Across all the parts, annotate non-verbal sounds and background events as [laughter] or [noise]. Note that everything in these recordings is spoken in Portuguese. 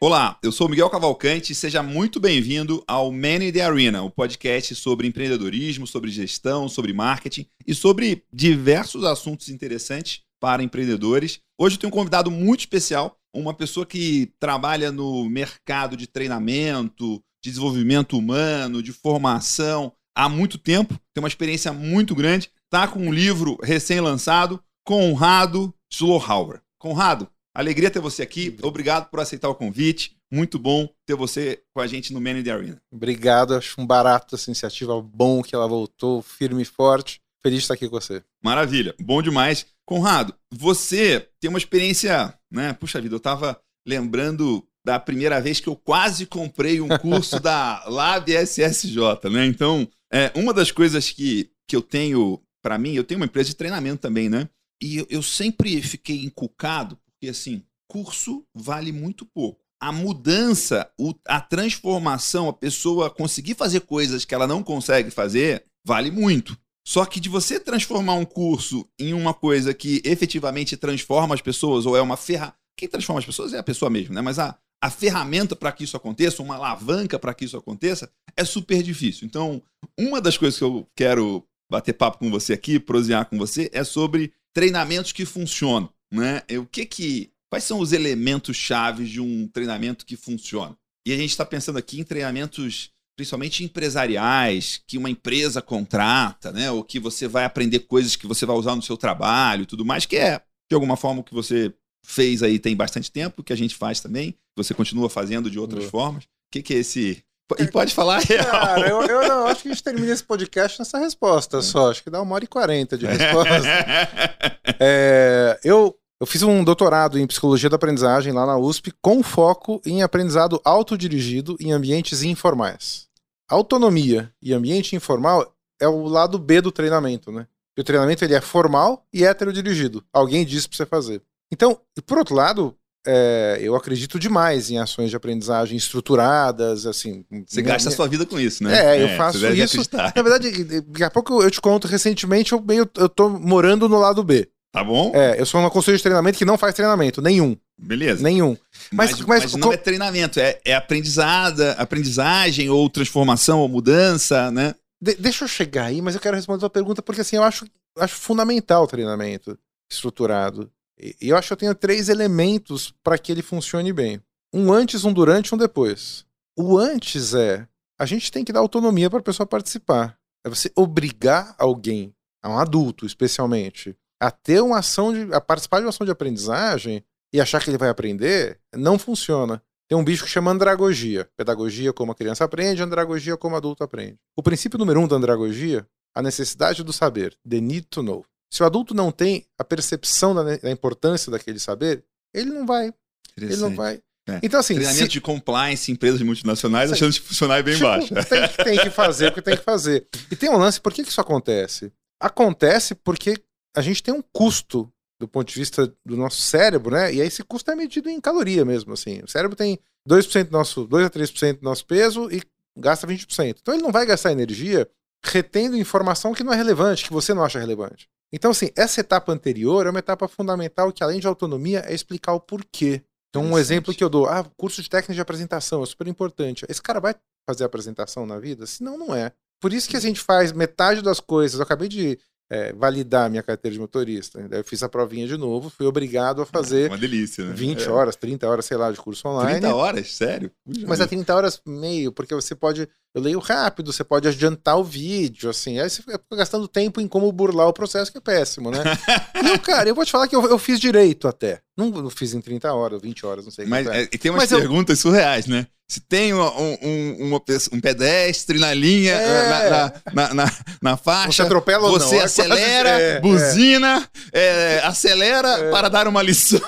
Olá, eu sou Miguel Cavalcante e seja muito bem-vindo ao Man in the Arena, o podcast sobre empreendedorismo, sobre gestão, sobre marketing e sobre diversos assuntos interessantes para empreendedores. Hoje eu tenho um convidado muito especial, uma pessoa que trabalha no mercado de treinamento, de desenvolvimento humano, de formação há muito tempo, tem uma experiência muito grande, está com um livro recém-lançado, Conrado Schlohauer. Conrado, Alegria ter você aqui. Obrigado por aceitar o convite. Muito bom ter você com a gente no Man in the Arena. Obrigado, acho um barato essa iniciativa, bom que ela voltou, firme e forte. Feliz de estar aqui com você. Maravilha, bom demais. Conrado, você tem uma experiência, né? Puxa vida, eu estava lembrando da primeira vez que eu quase comprei um curso [laughs] da Lab SSJ, né? Então, é, uma das coisas que, que eu tenho para mim, eu tenho uma empresa de treinamento também, né? E eu, eu sempre fiquei encucado porque, assim, curso vale muito pouco. A mudança, a transformação, a pessoa conseguir fazer coisas que ela não consegue fazer, vale muito. Só que de você transformar um curso em uma coisa que efetivamente transforma as pessoas, ou é uma ferramenta. Quem transforma as pessoas é a pessoa mesmo, né? Mas a, a ferramenta para que isso aconteça, uma alavanca para que isso aconteça, é super difícil. Então, uma das coisas que eu quero bater papo com você aqui, prosear com você, é sobre treinamentos que funcionam né? O que que quais são os elementos chaves de um treinamento que funciona? E a gente está pensando aqui em treinamentos principalmente empresariais, que uma empresa contrata, né? Ou que você vai aprender coisas que você vai usar no seu trabalho, tudo mais, que é de alguma forma o que você fez aí tem bastante tempo, que a gente faz também, você continua fazendo de outras formas. O que, que é esse e pode falar real. Cara, eu, eu não, acho que a gente termina esse podcast nessa resposta só. Acho que dá uma hora e quarenta de resposta. [laughs] é, eu, eu fiz um doutorado em psicologia da aprendizagem lá na USP com foco em aprendizado autodirigido em ambientes informais. Autonomia e ambiente informal é o lado B do treinamento, né? o treinamento ele é formal e heterodirigido. Alguém disse para você fazer. Então, e por outro lado, é, eu acredito demais em ações de aprendizagem estruturadas, assim. Você minha, gasta minha... a sua vida com isso, né? É, eu é, faço isso. Na verdade, daqui a pouco eu te conto, recentemente eu, meio, eu tô morando no lado B. Tá bom? É, eu sou uma consultora de treinamento que não faz treinamento, nenhum. Beleza. Nenhum. Mas, mas, mas, mas não é treinamento, é, é aprendizada, aprendizagem ou transformação ou mudança, né? De, deixa eu chegar aí, mas eu quero responder a tua pergunta porque assim, eu acho, acho fundamental o treinamento estruturado. E eu acho que eu tenho três elementos para que ele funcione bem: um antes, um durante, um depois. O antes é a gente tem que dar autonomia para a pessoa participar. É você obrigar alguém, a um adulto especialmente, a ter uma ação de. a participar de uma ação de aprendizagem e achar que ele vai aprender, não funciona. Tem um bicho que chama andragogia. Pedagogia como a criança aprende, andragogia como o adulto aprende. O princípio número um da andragogia, a necessidade do saber, the need to know. Se o adulto não tem a percepção da, da importância daquele saber, ele não vai. Ele não vai. É. Então, assim. Treinamento se... de compliance, empresas multinacionais, a chance de funcionar é bem tipo, baixa. Tem, tem, que fazer o que tem que fazer. E tem um lance, por que, que isso acontece? Acontece porque a gente tem um custo do ponto de vista do nosso cérebro, né? E aí esse custo é medido em caloria mesmo, assim. O cérebro tem 2%, do nosso, 2 a 3% do nosso peso e gasta 20%. Então ele não vai gastar energia retendo informação que não é relevante, que você não acha relevante. Então, assim, essa etapa anterior é uma etapa fundamental que, além de autonomia, é explicar o porquê. Então, um exemplo que eu dou, ah, curso de técnica de apresentação é super importante. Esse cara vai fazer apresentação na vida? Senão, não é. Por isso que a gente faz metade das coisas. Eu acabei de é, validar minha carteira de motorista. Eu fiz a provinha de novo, fui obrigado a [laughs] fazer. Uma delícia, né? 20 é. horas, 30 horas, sei lá, de curso online. 30 horas? Sério? Mas é 30 horas meio, porque você pode. Eu leio rápido, você pode adiantar o vídeo, assim. Aí você fica gastando tempo em como burlar o processo, que é péssimo, né? [laughs] e eu, cara, eu vou te falar que eu, eu fiz direito até. Não, não, fiz em 30 horas, 20 horas, não sei. Mas é, tem umas Mas perguntas eu... surreais, né? Se tem um, um, uma, um pedestre na linha, é. na, na, na, na, faixa, você, atropela você não. É acelera, é, é, buzina, é. acelera é. para dar uma lição.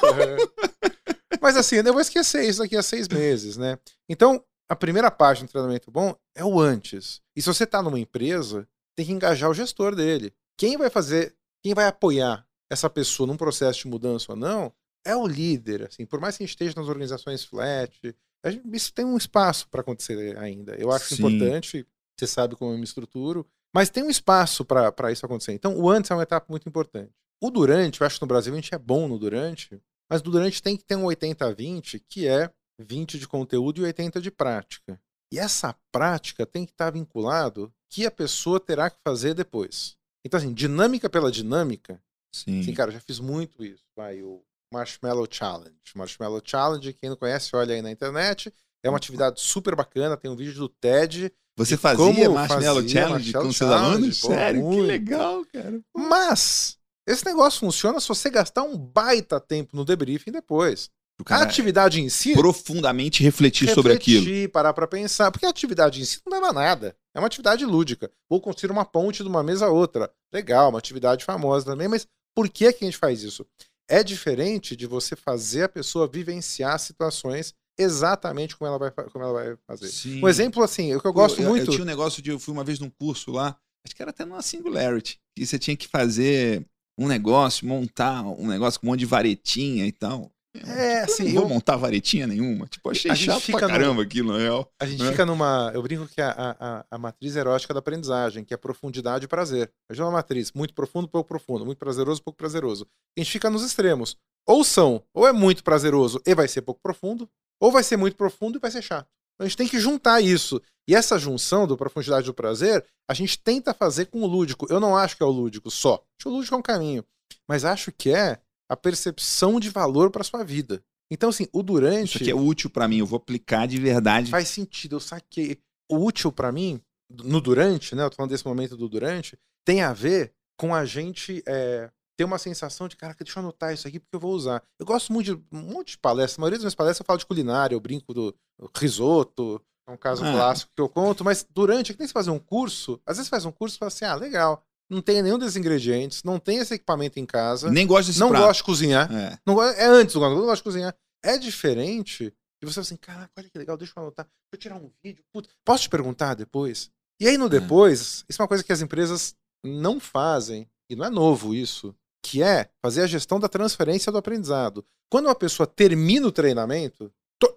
Mas assim, eu vou esquecer isso daqui a seis meses, né? Então, a primeira página do treinamento bom é o antes. E se você está numa empresa, tem que engajar o gestor dele. Quem vai fazer, quem vai apoiar essa pessoa num processo de mudança ou não, é o líder. Assim, por mais que a gente esteja nas organizações flat, gente, isso tem um espaço para acontecer ainda. Eu acho Sim. importante, você sabe como eu me estruturo, mas tem um espaço para isso acontecer. Então, o antes é uma etapa muito importante. O durante, eu acho que no Brasil a gente é bom no durante, mas no durante tem que ter um 80-20, que é 20 de conteúdo e 80 de prática. E essa prática tem que estar vinculado que a pessoa terá que fazer depois. Então, assim, dinâmica pela dinâmica. Sim. Sim, cara, já fiz muito isso. Vai, o Marshmallow Challenge. Marshmallow Challenge, quem não conhece, olha aí na internet. É uma atividade super bacana, tem um vídeo do TED. Você fazia Marshmallow fazia Challenge com seus alunos? Sério? Muito. Que legal, cara. Mas, esse negócio funciona se você gastar um baita tempo no debriefing depois a atividade em si. Profundamente refletir, refletir sobre aquilo. Refletir, parar pra pensar. Porque a atividade em si não leva a nada. É uma atividade lúdica. Ou construir uma ponte de uma mesa a outra. Legal, uma atividade famosa também, mas por que, que a gente faz isso? É diferente de você fazer a pessoa vivenciar situações exatamente como ela vai, como ela vai fazer. Sim. Um exemplo assim, o que eu gosto eu, muito. Eu tinha um negócio de. Eu fui uma vez num curso lá, acho que era até numa Singularity, que você tinha que fazer um negócio, montar um negócio com um monte de varetinha e tal. É, tipo, assim. Eu não vou montar varetinha nenhuma. Tipo, achei chato pra caramba no... aquilo, na real. A gente né? fica numa. Eu brinco que a, a, a, matriz erótica da aprendizagem, que é profundidade e prazer. A gente é uma matriz muito profundo, pouco profundo, muito prazeroso, pouco prazeroso. A gente fica nos extremos. Ou são, ou é muito prazeroso e vai ser pouco profundo, ou vai ser muito profundo e vai ser chato. Então a gente tem que juntar isso. E essa junção do profundidade e do prazer, a gente tenta fazer com o lúdico. Eu não acho que é o lúdico só. Acho que o lúdico é um caminho. Mas acho que é a percepção de valor para sua vida. Então, assim, o durante. Isso aqui é útil para mim, eu vou aplicar de verdade. Faz sentido, eu saquei. O útil para mim, no durante, né? Eu tô falando desse momento do durante, tem a ver com a gente é, ter uma sensação de, caraca, deixa eu anotar isso aqui porque eu vou usar. Eu gosto muito de um monte de palestras. A maioria das minhas palestras eu falo de culinária, eu brinco do risoto, é um caso ah. clássico que eu conto, mas durante, é que nem você fazer um curso, às vezes faz um curso e fala assim, ah, legal não tem nenhum desses ingredientes, não tem esse equipamento em casa. Nem gosta desse Não prato. gosta de cozinhar. É, não, é antes do não gosta de cozinhar. É diferente e você fala assim, caraca, olha que legal, deixa eu anotar, deixa eu tirar um vídeo. Puta, posso te perguntar depois? E aí no é. depois, isso é uma coisa que as empresas não fazem, e não é novo isso, que é fazer a gestão da transferência do aprendizado. Quando uma pessoa termina o treinamento,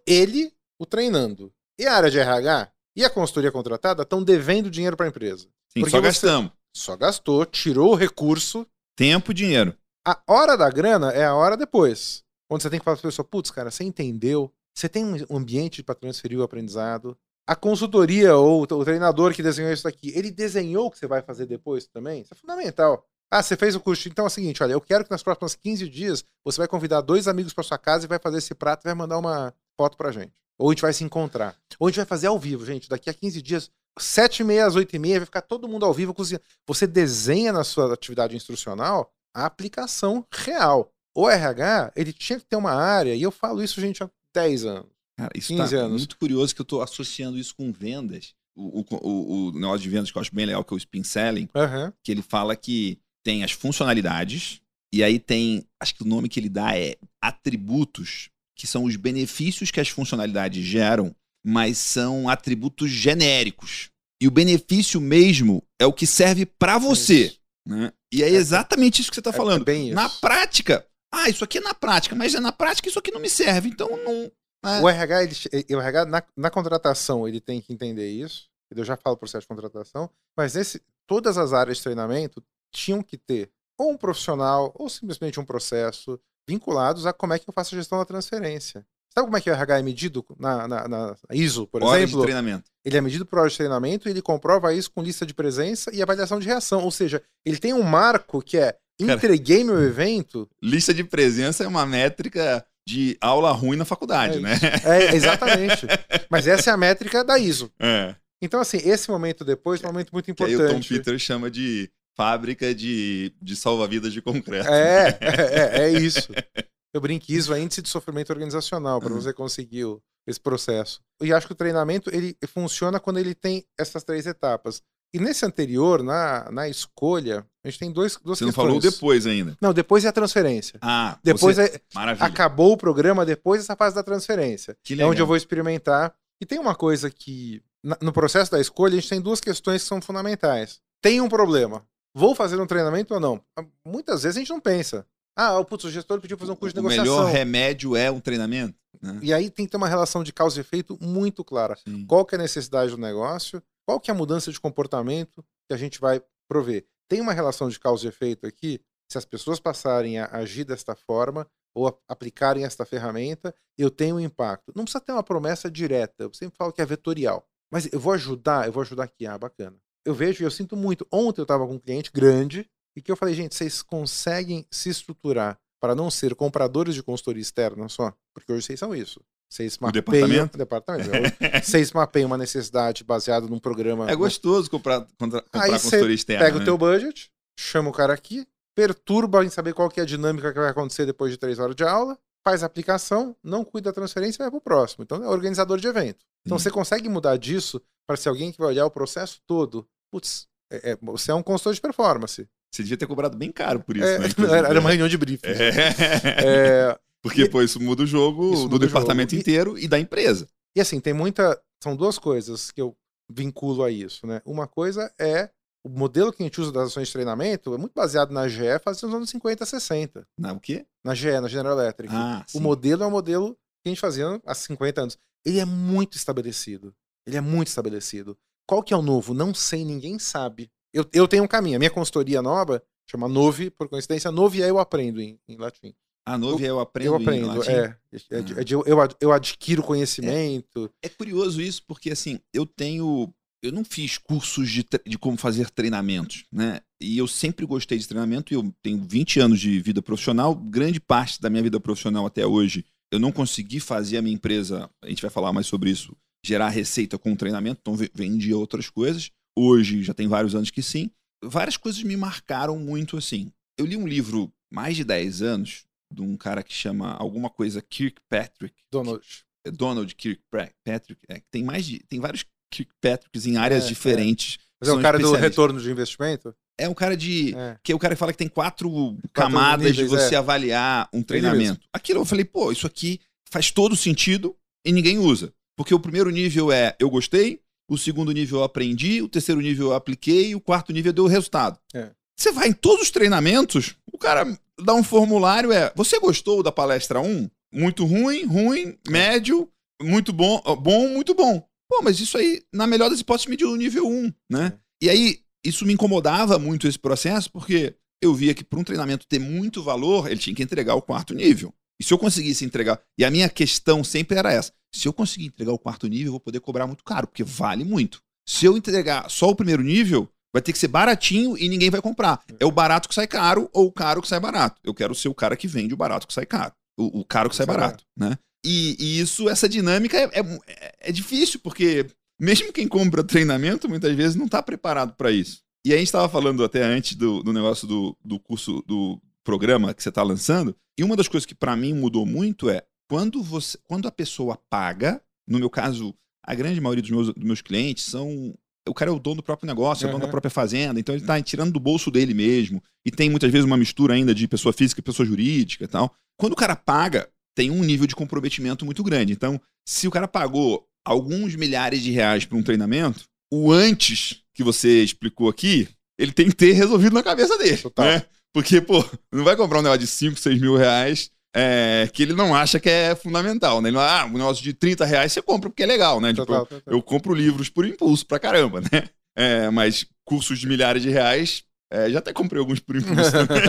ele o treinando. E a área de RH e a consultoria contratada estão devendo dinheiro para a empresa. Sim, Porque só você, gastamos. Só gastou, tirou o recurso. Tempo e dinheiro. A hora da grana é a hora depois. Onde você tem que falar para a pessoa, putz, cara, você entendeu? Você tem um ambiente para transferir o aprendizado. A consultoria ou o treinador que desenhou isso daqui, ele desenhou o que você vai fazer depois também? Isso é fundamental. Ah, você fez o curso. Então é o seguinte, olha, eu quero que nas próximas 15 dias você vai convidar dois amigos para sua casa e vai fazer esse prato e vai mandar uma foto pra gente. Ou a gente vai se encontrar. Ou a gente vai fazer ao vivo, gente. Daqui a 15 dias sete e meia às oito e meia, vai ficar todo mundo ao vivo cozinhando. Você desenha na sua atividade instrucional a aplicação real. O RH, ele tinha que ter uma área, e eu falo isso, gente, há 10 anos. Cara, isso 15 tá anos. muito curioso que eu estou associando isso com vendas. O, o, o, negócio de vendas que eu acho bem legal, que é o spin selling, uhum. que ele fala que tem as funcionalidades, e aí tem, acho que o nome que ele dá é atributos, que são os benefícios que as funcionalidades geram mas são atributos genéricos. E o benefício mesmo é o que serve para você. Né? E é, é exatamente isso que você está é, falando. É na prática, ah, isso aqui é na prática, mas é na prática isso aqui não me serve, então não. É. O RH, ele, o RH na, na, contratação, ele tem que entender isso. Eu já falo processo de contratação, mas nesse, todas as áreas de treinamento tinham que ter ou um profissional ou simplesmente um processo vinculados a como é que eu faço a gestão da transferência. Sabe como é que o RH é medido na, na, na ISO, por exemplo? de treinamento. Ele é medido por hora de treinamento e ele comprova isso com lista de presença e avaliação de reação. Ou seja, ele tem um marco que é entreguei meu evento. Lista de presença é uma métrica de aula ruim na faculdade, é né? É, exatamente. Mas essa é a métrica da ISO. [laughs] É. Então, assim, esse momento depois é um momento muito importante. Que aí o Tom Peters chama de fábrica de, de salva-vidas de concreto. É, é, é, isso. [laughs] Eu brinco isso é índice de sofrimento organizacional para uhum. você conseguir o, esse processo. E acho que o treinamento ele funciona quando ele tem essas três etapas. E nesse anterior, na, na escolha, a gente tem dois, duas Você questões. não falou depois ainda. Não, depois é a transferência. Ah, depois você... é... Maravilha. acabou o programa, depois essa fase da transferência. Que legal. É onde eu vou experimentar. E tem uma coisa que, no processo da escolha, a gente tem duas questões que são fundamentais. Tem um problema. Vou fazer um treinamento ou não? Muitas vezes a gente não pensa. Ah, o putz, o gestor pediu fazer um curso de o negociação. melhor remédio é um treinamento. Né? E aí tem que ter uma relação de causa e efeito muito clara. Sim. Qual que é a necessidade do negócio? Qual que é a mudança de comportamento que a gente vai prover? Tem uma relação de causa e efeito aqui? Se as pessoas passarem a agir desta forma ou a- aplicarem esta ferramenta, eu tenho um impacto. Não precisa ter uma promessa direta. Eu sempre falo que é vetorial. Mas eu vou ajudar, eu vou ajudar aqui. Ah, bacana. Eu vejo e eu sinto muito. Ontem eu estava com um cliente grande e que eu falei, gente, vocês conseguem se estruturar para não ser compradores de consultoria externa só? Porque hoje vocês são isso. Vocês mapeiam... departamento? departamento. [laughs] Vocês mapeiam uma necessidade baseada num programa. É gostoso comprar, comprar Aí consultoria externa. Pega né? o teu budget, chama o cara aqui, perturba em saber qual que é a dinâmica que vai acontecer depois de três horas de aula, faz a aplicação, não cuida da transferência e vai pro próximo. Então é organizador de evento. Então Sim. você consegue mudar disso para ser alguém que vai olhar o processo todo. Putz, é- é- você é um consultor de performance. Você devia ter cobrado bem caro por isso, É, né? [laughs] era, era uma reunião de briefing. É. É, Porque, E- pô, isso muda o jogo Isso do muda o departamento jogo. E- inteiro e da empresa. E assim, tem muita. São duas coisas que eu vinculo a isso, né? Uma coisa é o modelo que a gente usa das ações de treinamento é muito baseado na GE fazendo nos anos 50, 60. Na o quê? Na GE, na General Electric. Ah, o modelo é o modelo que a gente fazia há 50 anos. Ele é muito estabelecido. Ele é muito estabelecido. Qual que é o novo? Não sei, ninguém sabe. Eu, eu tenho um caminho. A minha consultoria nova chama Novi, por coincidência. Novi é eu aprendo em, em latim. A Novi eu aprendo eu em aprendo, latim. é. É de- é de- eu, eu adquiro conhecimento. É curioso isso, porque assim, eu tenho. Eu não fiz cursos de, de como fazer treinamentos, né? E eu sempre gostei de treinamento e eu tenho 20 anos de vida profissional. Grande parte da minha vida profissional até hoje, eu não consegui fazer a minha empresa, a gente vai falar mais sobre isso, gerar receita com treinamento, então ve- vendia outras coisas. Hoje já tem vários anos que sim. Várias coisas me marcaram muito assim. Eu li um livro mais de 10 anos de um cara que chama alguma coisa Kirkpatrick, Donald. é Donald Kirkpatrick, é, que tem mais de, tem vários Kirkpatricks em áreas É, é. diferentes. Mas é o cara do retorno de investimento? É um cara de É. que é o cara que fala que tem quatro, camadas níveis, de você é. avaliar um treinamento. Aquilo eu falei, pô, isso aqui faz todo sentido e ninguém usa. Porque o primeiro nível é eu gostei, o segundo nível eu aprendi, o terceiro nível eu apliquei o quarto nível deu resultado. É. Você vai em todos os treinamentos, o cara dá um formulário, é você gostou da palestra 1? Muito ruim, ruim, médio, muito bom, bom, muito bom. Pô, mas isso aí, na melhor das hipóteses, mediu no nível 1, né? E aí, isso me incomodava muito esse processo, porque eu via que para um treinamento ter muito valor, ele tinha que entregar o quarto nível. E se eu conseguisse entregar. E a minha questão sempre era essa: se eu conseguir entregar o quarto nível, eu vou poder cobrar muito caro, porque vale muito. Se eu entregar só o primeiro nível, vai ter que ser baratinho e ninguém vai comprar. É o barato que sai caro ou o caro que sai barato. Eu quero ser o cara que vende o barato que sai caro. O, o caro que sai é barato, né? E, e isso, essa dinâmica é, é, é difícil, porque mesmo quem compra [laughs] treinamento, muitas vezes não está preparado para isso. E a gente estava falando até antes do, do negócio do, do curso, do programa que você está lançando, e uma das coisas que para mim mudou muito é quando, você, quando a pessoa paga, no meu caso, a grande maioria dos meus, dos meus clientes são. O cara é o dono do próprio negócio, é o dono Uhum. da própria fazenda, então ele está tirando do bolso dele mesmo. E tem muitas vezes uma mistura ainda de pessoa física e pessoa jurídica e tal. Quando o cara paga, tem um nível de comprometimento muito grande. Então, se o cara pagou alguns milhares de reais para um treinamento, o antes que você explicou aqui, ele tem que ter resolvido na cabeça dele. Total. Né? Porque, pô, não vai comprar um negócio de 5, 6 mil reais é, que ele não acha que é fundamental, né? Ele ah, um negócio de 30 reais você compra porque é legal, né? Tipo, Total, total. eu compro livros por impulso pra caramba, né? É, mas cursos de milhares de reais, é, já até comprei alguns por impulso também.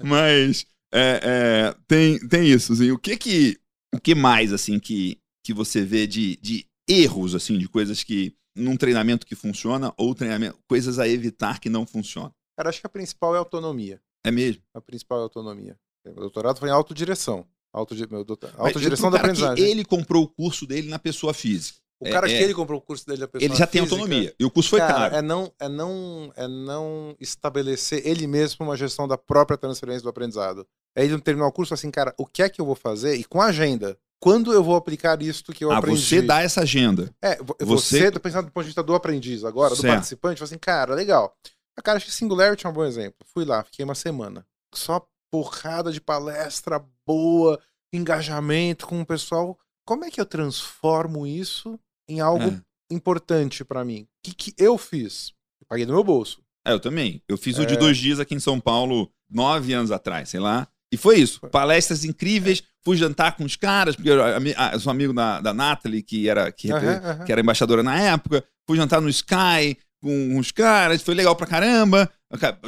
[laughs] mas é, é, tem, tem isso, assim. O que que, o que mais, assim, que, que você vê de, de erros, assim, de coisas que, num treinamento que funciona ou treinamento, coisas a evitar que não funcionam? Cara, acho que a principal é a autonomia. É mesmo? A principal é a autonomia. Meu doutorado foi em autodireção. Autodi meu doutor... Autodireção da aprendizagem. ele comprou o curso dele na pessoa física. O cara é- que ele comprou o curso dele da pessoa Ele já tem física, autonomia. E o curso foi cara, caro. É não, é, não, é não estabelecer ele mesmo uma gestão da própria transferência do aprendizado. É ele terminar o curso assim, cara, o que é que eu vou fazer? E com a agenda. Quando eu vou aplicar isto que eu ah, aprendi? você dá essa agenda. É, vo- Você- você, pensando do ponto de vista do aprendiz agora, do Certo. participante, fala assim, cara, legal. A cara, acho que Singularity é um bom exemplo. Fui lá, fiquei uma semana. Só porrada de palestra boa, engajamento com o pessoal. como é que eu transformo isso em algo É. importante pra mim? O que, que eu fiz? Eu paguei do meu bolso. É, eu também. Eu fiz o de É. dois dias aqui em São Paulo, nove anos atrás, sei lá. E foi isso. Palestras incríveis. Fui jantar com os caras, porque eu, eu sou amigo da, da Nathalie, que era, que, que era embaixadora na época. Fui jantar no Sky com uns caras, foi legal pra caramba.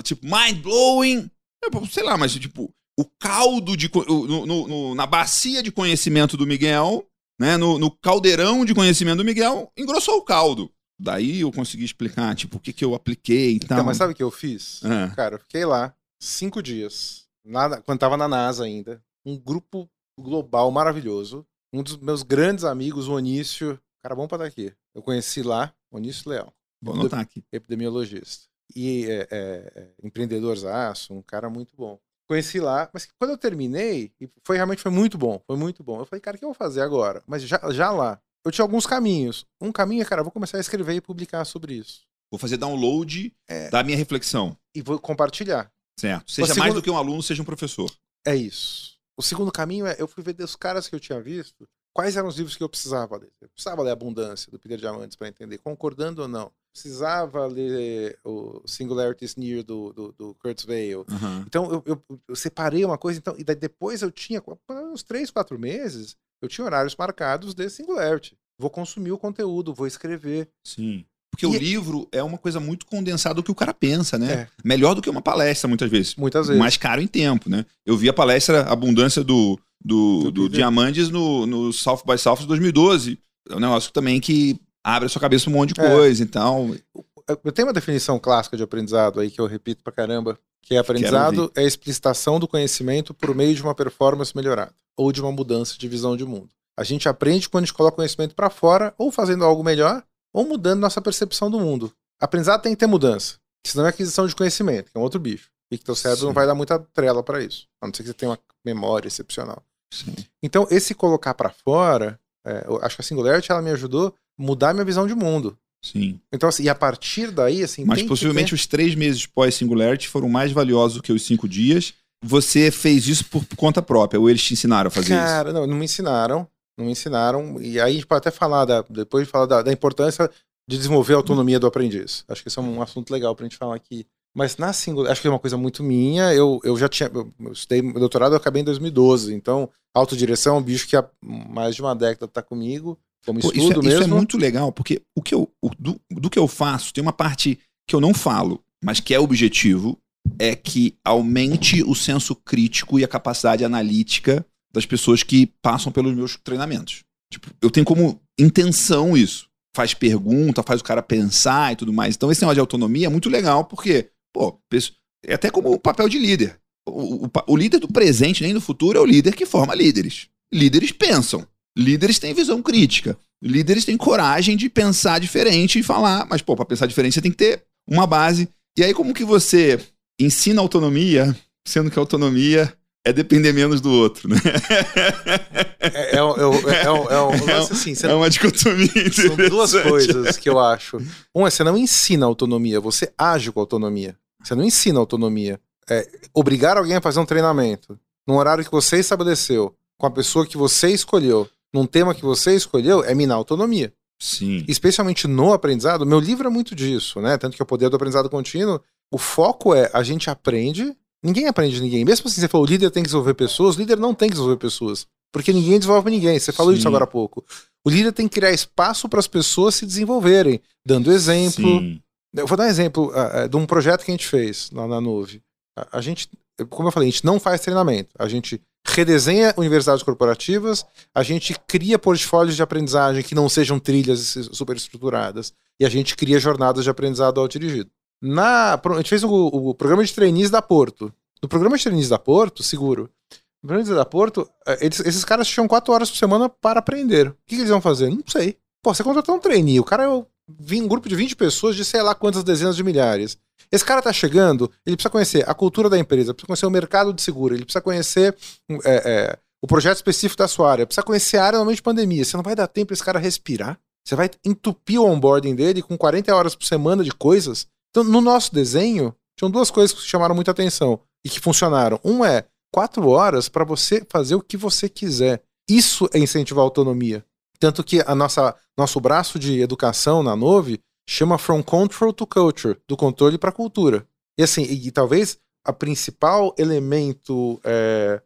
Tipo, mind blowing. Eu, Sei lá, mas tipo, o caldo de. no- no- no- na bacia de conhecimento do Miguel, né? No, no caldeirão de conhecimento do Miguel, engrossou o caldo. Daí eu consegui explicar, tipo, o que, que eu apliquei e tal. Então, mas sabe o que eu fiz? Ah. Cara, eu fiquei lá cinco dias, nada, quando tava na NASA ainda. Um grupo global maravilhoso. Um dos meus grandes amigos, o Onício, cara bom pra estar aqui. Eu conheci lá, Onício Leal, Vou anotar aqui. epidemiologista. E é, é, é, empreendedorzaço, um cara muito bom. Conheci lá, mas quando eu terminei, foi realmente foi muito bom, foi muito bom. Eu falei, cara, o que eu vou fazer agora? Mas já, já lá, eu tinha alguns caminhos. Um caminho é, cara, vou começar a escrever e publicar sobre isso. Vou fazer download É. da minha reflexão. E vou compartilhar. Certo. Seja segundo- mais do que um aluno, seja um professor. É isso. O segundo caminho é eu fui ver dos caras que eu tinha visto quais eram os livros que eu precisava ler. Eu precisava ler Abundância, do Peter Diamandis, para entender, concordando ou não. Precisava ler o Singularity is Near, do, do, do Kurt Weill. Aham. Então eu, eu, eu separei uma coisa, então, e daí depois eu tinha, uns três, quatro meses, eu tinha horários marcados de Singularity. Vou consumir o conteúdo, vou escrever. Sim. Porque E- o livro é uma coisa muito condensada do que o cara pensa, né? É. Melhor do que uma palestra, muitas vezes. Muitas vezes. Mais caro em tempo, né? Eu vi a palestra Abundância do, do, Do. Diamantes no, no South by South de 2012. É um negócio também que abre a sua cabeça um monte de É. coisa e tal. Eu tenho uma definição clássica de aprendizado aí que eu repito pra caramba, que é aprendizado é a explicitação do conhecimento por meio de uma performance melhorada ou de uma mudança de visão de mundo. A gente aprende quando a gente coloca o conhecimento pra fora, ou fazendo algo melhor, ou mudando nossa percepção do mundo. Aprendizado tem que ter mudança, senão é aquisição de conhecimento, que é um outro bicho. E que teu cérebro Sim. não vai dar muita trela pra isso, a não ser que você tenha uma memória excepcional. Sim. Então, esse colocar pra fora, é, acho que a Singularity ela me ajudou a mudar minha visão de mundo. Sim. Então, assim, e a partir daí, assim, Mas possivelmente ter- os três meses pós-Singularity foram mais valiosos que os cinco dias. Você fez isso por conta própria, ou eles te ensinaram a fazer isso? Cara, não, não me ensinaram. Não me ensinaram. E aí a gente pode até falar, da, depois de falar da, da importância de desenvolver a autonomia do aprendiz. Acho que isso é um assunto legal pra gente falar aqui. Mas na singular, acho que é uma coisa muito minha. Eu, eu já tinha. Eu, eu estudei meu doutorado, eu acabei em 2012. Então, autodireção é um bicho que há mais de uma década tá comigo, como Pô, estudo isso, é, isso mesmo. é muito legal, porque o que eu, o- do, do que eu faço, tem uma parte que eu não falo, mas que é objetivo, é que aumente o senso crítico e a capacidade analítica das pessoas que passam pelos meus treinamentos. Tipo, eu tenho como intenção isso. Faz pergunta, faz o cara pensar e tudo mais. Então, esse negócio de autonomia é muito legal, porque, pô, é até como o papel de líder. O, o o líder do presente, nem do futuro, é o líder que forma líderes. Líderes pensam. Líderes têm visão crítica. Líderes têm coragem de pensar diferente e falar, mas, pô, pra pensar diferente você tem que ter uma base. E aí, como que você ensina autonomia, sendo que a autonomia é depender menos do outro, né? É, é, um- é, um- é, um- é um [laughs] lance assim, você É uma dicotomia [laughs] São duas coisas que eu acho. Um é você não ensina autonomia, você age com autonomia. Você não ensina autonomia. É, obrigar alguém a fazer um treinamento num horário que você estabeleceu, com a pessoa que você escolheu, num tema que você escolheu, é minar a autonomia. Sim. Especialmente no aprendizado, meu livro é muito disso, né? Tanto que é o poder do aprendizado contínuo. O foco é a gente aprende, ninguém aprende de ninguém. Mesmo assim, você falou, o líder tem que desenvolver pessoas, o líder não tem que desenvolver pessoas. Porque ninguém desenvolve ninguém. Você falou Sim. isso agora há pouco. O líder tem que criar espaço para as pessoas se desenvolverem, dando exemplo. Sim. Eu vou dar um exemplo ah, de um projeto que a gente fez lá na Nuve. A, a gente, como eu falei, a gente não faz treinamento. A gente redesenha universidades corporativas, a gente cria portfólios de aprendizagem que não sejam trilhas super estruturadas, e a gente cria jornadas de aprendizado autodirigido. Na, a gente fez o, o programa de trainees da Porto. No programa de trainees da Porto, seguro, no programa de da Porto, eh, eles- esses caras tinham quatro horas por semana para aprender. O que, que eles vão fazer? Não sei. Pô, você contratou um trainee, o cara é o um grupo de 20 pessoas de sei lá quantas dezenas de milhares. Esse cara tá chegando, ele precisa conhecer a cultura da empresa, precisa conhecer o mercado de seguro, ele precisa conhecer é, é, o projeto específico da sua área, precisa conhecer a área normalmente de pandemia. Você não vai dar tempo pra esse cara respirar. Você vai entupir o onboarding dele com 40 horas por semana de coisas. Então, no nosso desenho, tinham duas coisas que chamaram muita atenção e que funcionaram. Um é quatro horas para você fazer o que você quiser. Isso é incentivar a autonomia. Tanto que a nossa nosso braço de educação na Nove chama From Control to Culture, do controle para a cultura. E assim, e, e talvez a principal elemento é,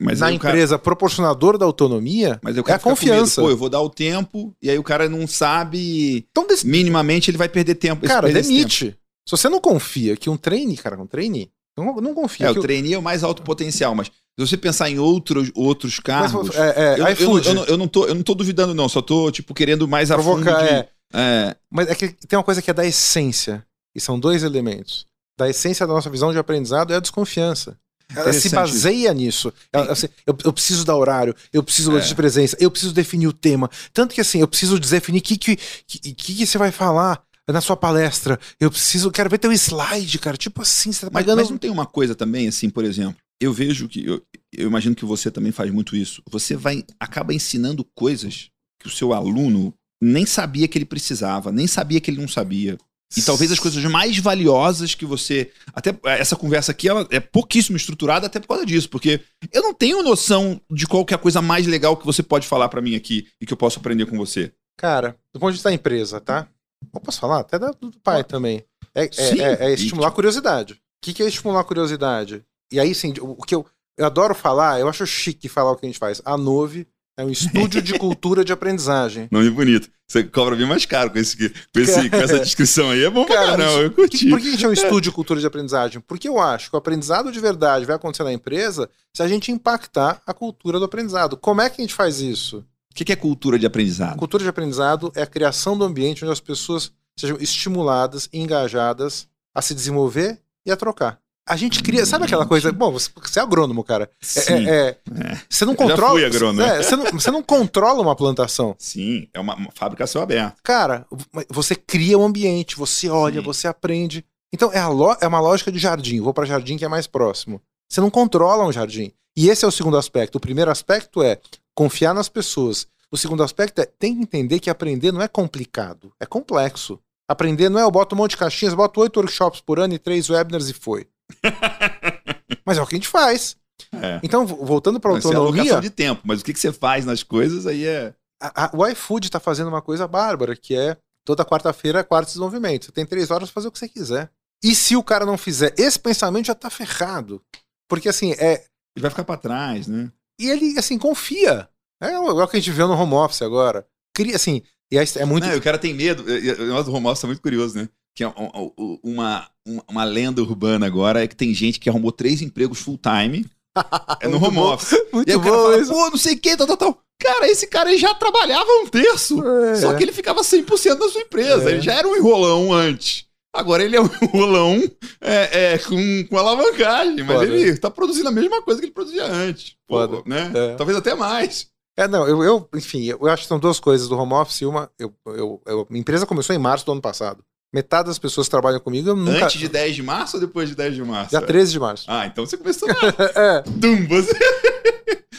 Mas na o cara- empresa proporcionador da autonomia mas é a confiança. Pô, eu vou dar o tempo, e aí o cara não sabe. Então, des- Minimamente ele vai perder tempo. cara, perder demite. Se você não confia que um trainee, cara, um trainee, não, não confia É, que o trainee é o mais alto potencial, mas se você pensar em outros, outros Mas, cargos. é, é, eu, eu, eu, não, eu, não tô, eu não tô duvidando, não. Só tô, tipo, querendo mais a fundo de- é. é, Mas é que tem uma coisa que é da essência, e são dois elementos. Da essência da nossa visão de aprendizado é a desconfiança. Ela se baseia nisso. Ela, assim, eu, eu preciso dar horário, eu preciso É. de presença, eu preciso definir o tema. Tanto que assim, eu preciso definir o que, que, que, que, que você vai falar na sua palestra. Eu preciso, quero ver teu slide, cara. Tipo assim, você tá Mas, pagando. mas não tem uma coisa também, assim, por exemplo, eu vejo que. Eu, eu imagino que você também faz muito isso. Você vai. acaba ensinando coisas que o seu aluno nem sabia que ele precisava, nem sabia que ele não sabia. E talvez as coisas mais valiosas que você. Até essa conversa aqui ela é pouquíssimo estruturada, até por causa disso, porque eu não tenho noção de qual que é a coisa mais legal que você pode falar pra mim aqui e que eu posso aprender com você. Cara, do ponto de vista da empresa, tá? Eu posso falar? Até do pai também. É, é- é- é estimular a curiosidade. O que, que é estimular a curiosidade? E aí, sim, o que eu, eu adoro falar, eu acho chique falar o que a gente faz. A Nove é um estúdio de [laughs] cultura de aprendizagem. Nome bonito. Você cobra bem mais caro com, esse, com, esse, com essa [laughs] descrição aí. É bom pra Cara, caramba, mas eu curti. Por que a gente é um estúdio de cultura de aprendizagem? Porque eu acho que o aprendizado de verdade vai acontecer na empresa se a gente impactar a cultura do aprendizado. Como é que a gente faz isso? O que é cultura de A aprendizado? cultura de aprendizado é a criação do ambiente onde as pessoas sejam estimuladas e engajadas a se desenvolver e a trocar. A gente cria. Sabe aquela coisa. Bom, você, você é agrônomo, cara. É- Sim, é- é- é. você não Eu já controla. fui agrônomo. é, você, não, você não controla uma plantação. sim, é uma, uma fábrica céu aberto. Cara, você cria um ambiente, você olha, Sim. você aprende. Então é, lo- é uma lógica de jardim. Vou para jardim que é mais próximo. Você não controla um jardim. E esse é o segundo aspecto. O primeiro aspecto é confiar nas pessoas. O segundo aspecto é tem que entender que aprender não é complicado, é complexo. Aprender não é eu boto um monte de caixinhas, boto oito workshops por ano e três webinars e foi. [laughs] Mas é o que a gente faz. É. Então, vo- voltando para a é autonomia, de tempo, mas o que, que você faz nas coisas aí é. a- a- o iFood está fazendo uma coisa bárbara, que é toda quarta-feira é quarto de desenvolvimento. Você tem três horas para fazer o que você quiser. E se o cara não fizer esse pensamento, já tá ferrado. Porque assim, é. Ele vai ficar pra trás, né? E ele, assim, confia. É igual que a gente vê no home office agora. Cria, assim, e é muito. Não, o cara tem medo. O negócio do home office é muito curioso, né? Que é um- um- uma, uma, uma lenda urbana agora é que tem gente que arrumou três empregos full time [laughs] é no home bom. office. [laughs] Muito E aí o cara bom fala, isso. pô, não sei o que, tal, tal, tal. Cara, esse cara já trabalhava um terço. É. Só que ele ficava 100% na sua empresa. É. Ele já era um enrolão antes. Agora ele é um [laughs] enrolão é, é, com, com alavancagem, mas Foda. ele tá produzindo a mesma coisa que ele produzia antes. Pô, Foda. né? É. Talvez até mais. É, não, eu, eu, enfim, eu acho que são duas coisas do home office. Uma, eu, eu, eu- minha empresa começou em março do ano passado. Metade das pessoas que trabalham comigo, eu nunca. Antes de 10 de março ou depois de 10 de março? Dia 13 de março. Ah, então você começou na [laughs] É. Dum, você... [laughs]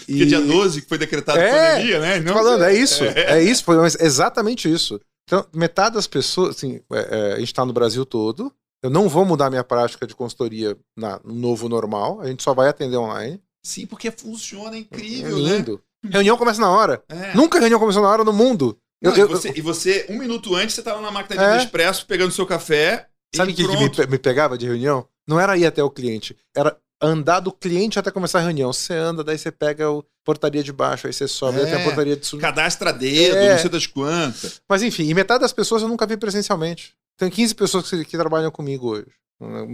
Porque E- dia 12 que foi decretado É, pandemia, né? Não, falando, é isso. É. É, isso, foi exatamente isso. Então, metade das pessoas, assim, é, é, a gente tá no Brasil todo. Eu não vou mudar minha prática de consultoria na, no novo normal. A gente só vai atender online. Sim, porque funciona É incrível, né? lindo. Reunião começa na hora. É. Nunca reunião começou na hora no mundo. Eu- Não, eu- e, você, e você, um minuto antes, você tava na máquina de É. expresso pegando seu café. Sabe o que, que me, me pegava de reunião? Não era ir até o cliente, era andar do cliente até começar a reunião. Você anda, daí você pega o portaria de baixo, aí você sobe, É. tem a portaria de cima. Cadastra dedo, É. não sei das quantas. Mas enfim, e metade das pessoas eu nunca vi presencialmente. Tem 15 pessoas que, que trabalham comigo hoje.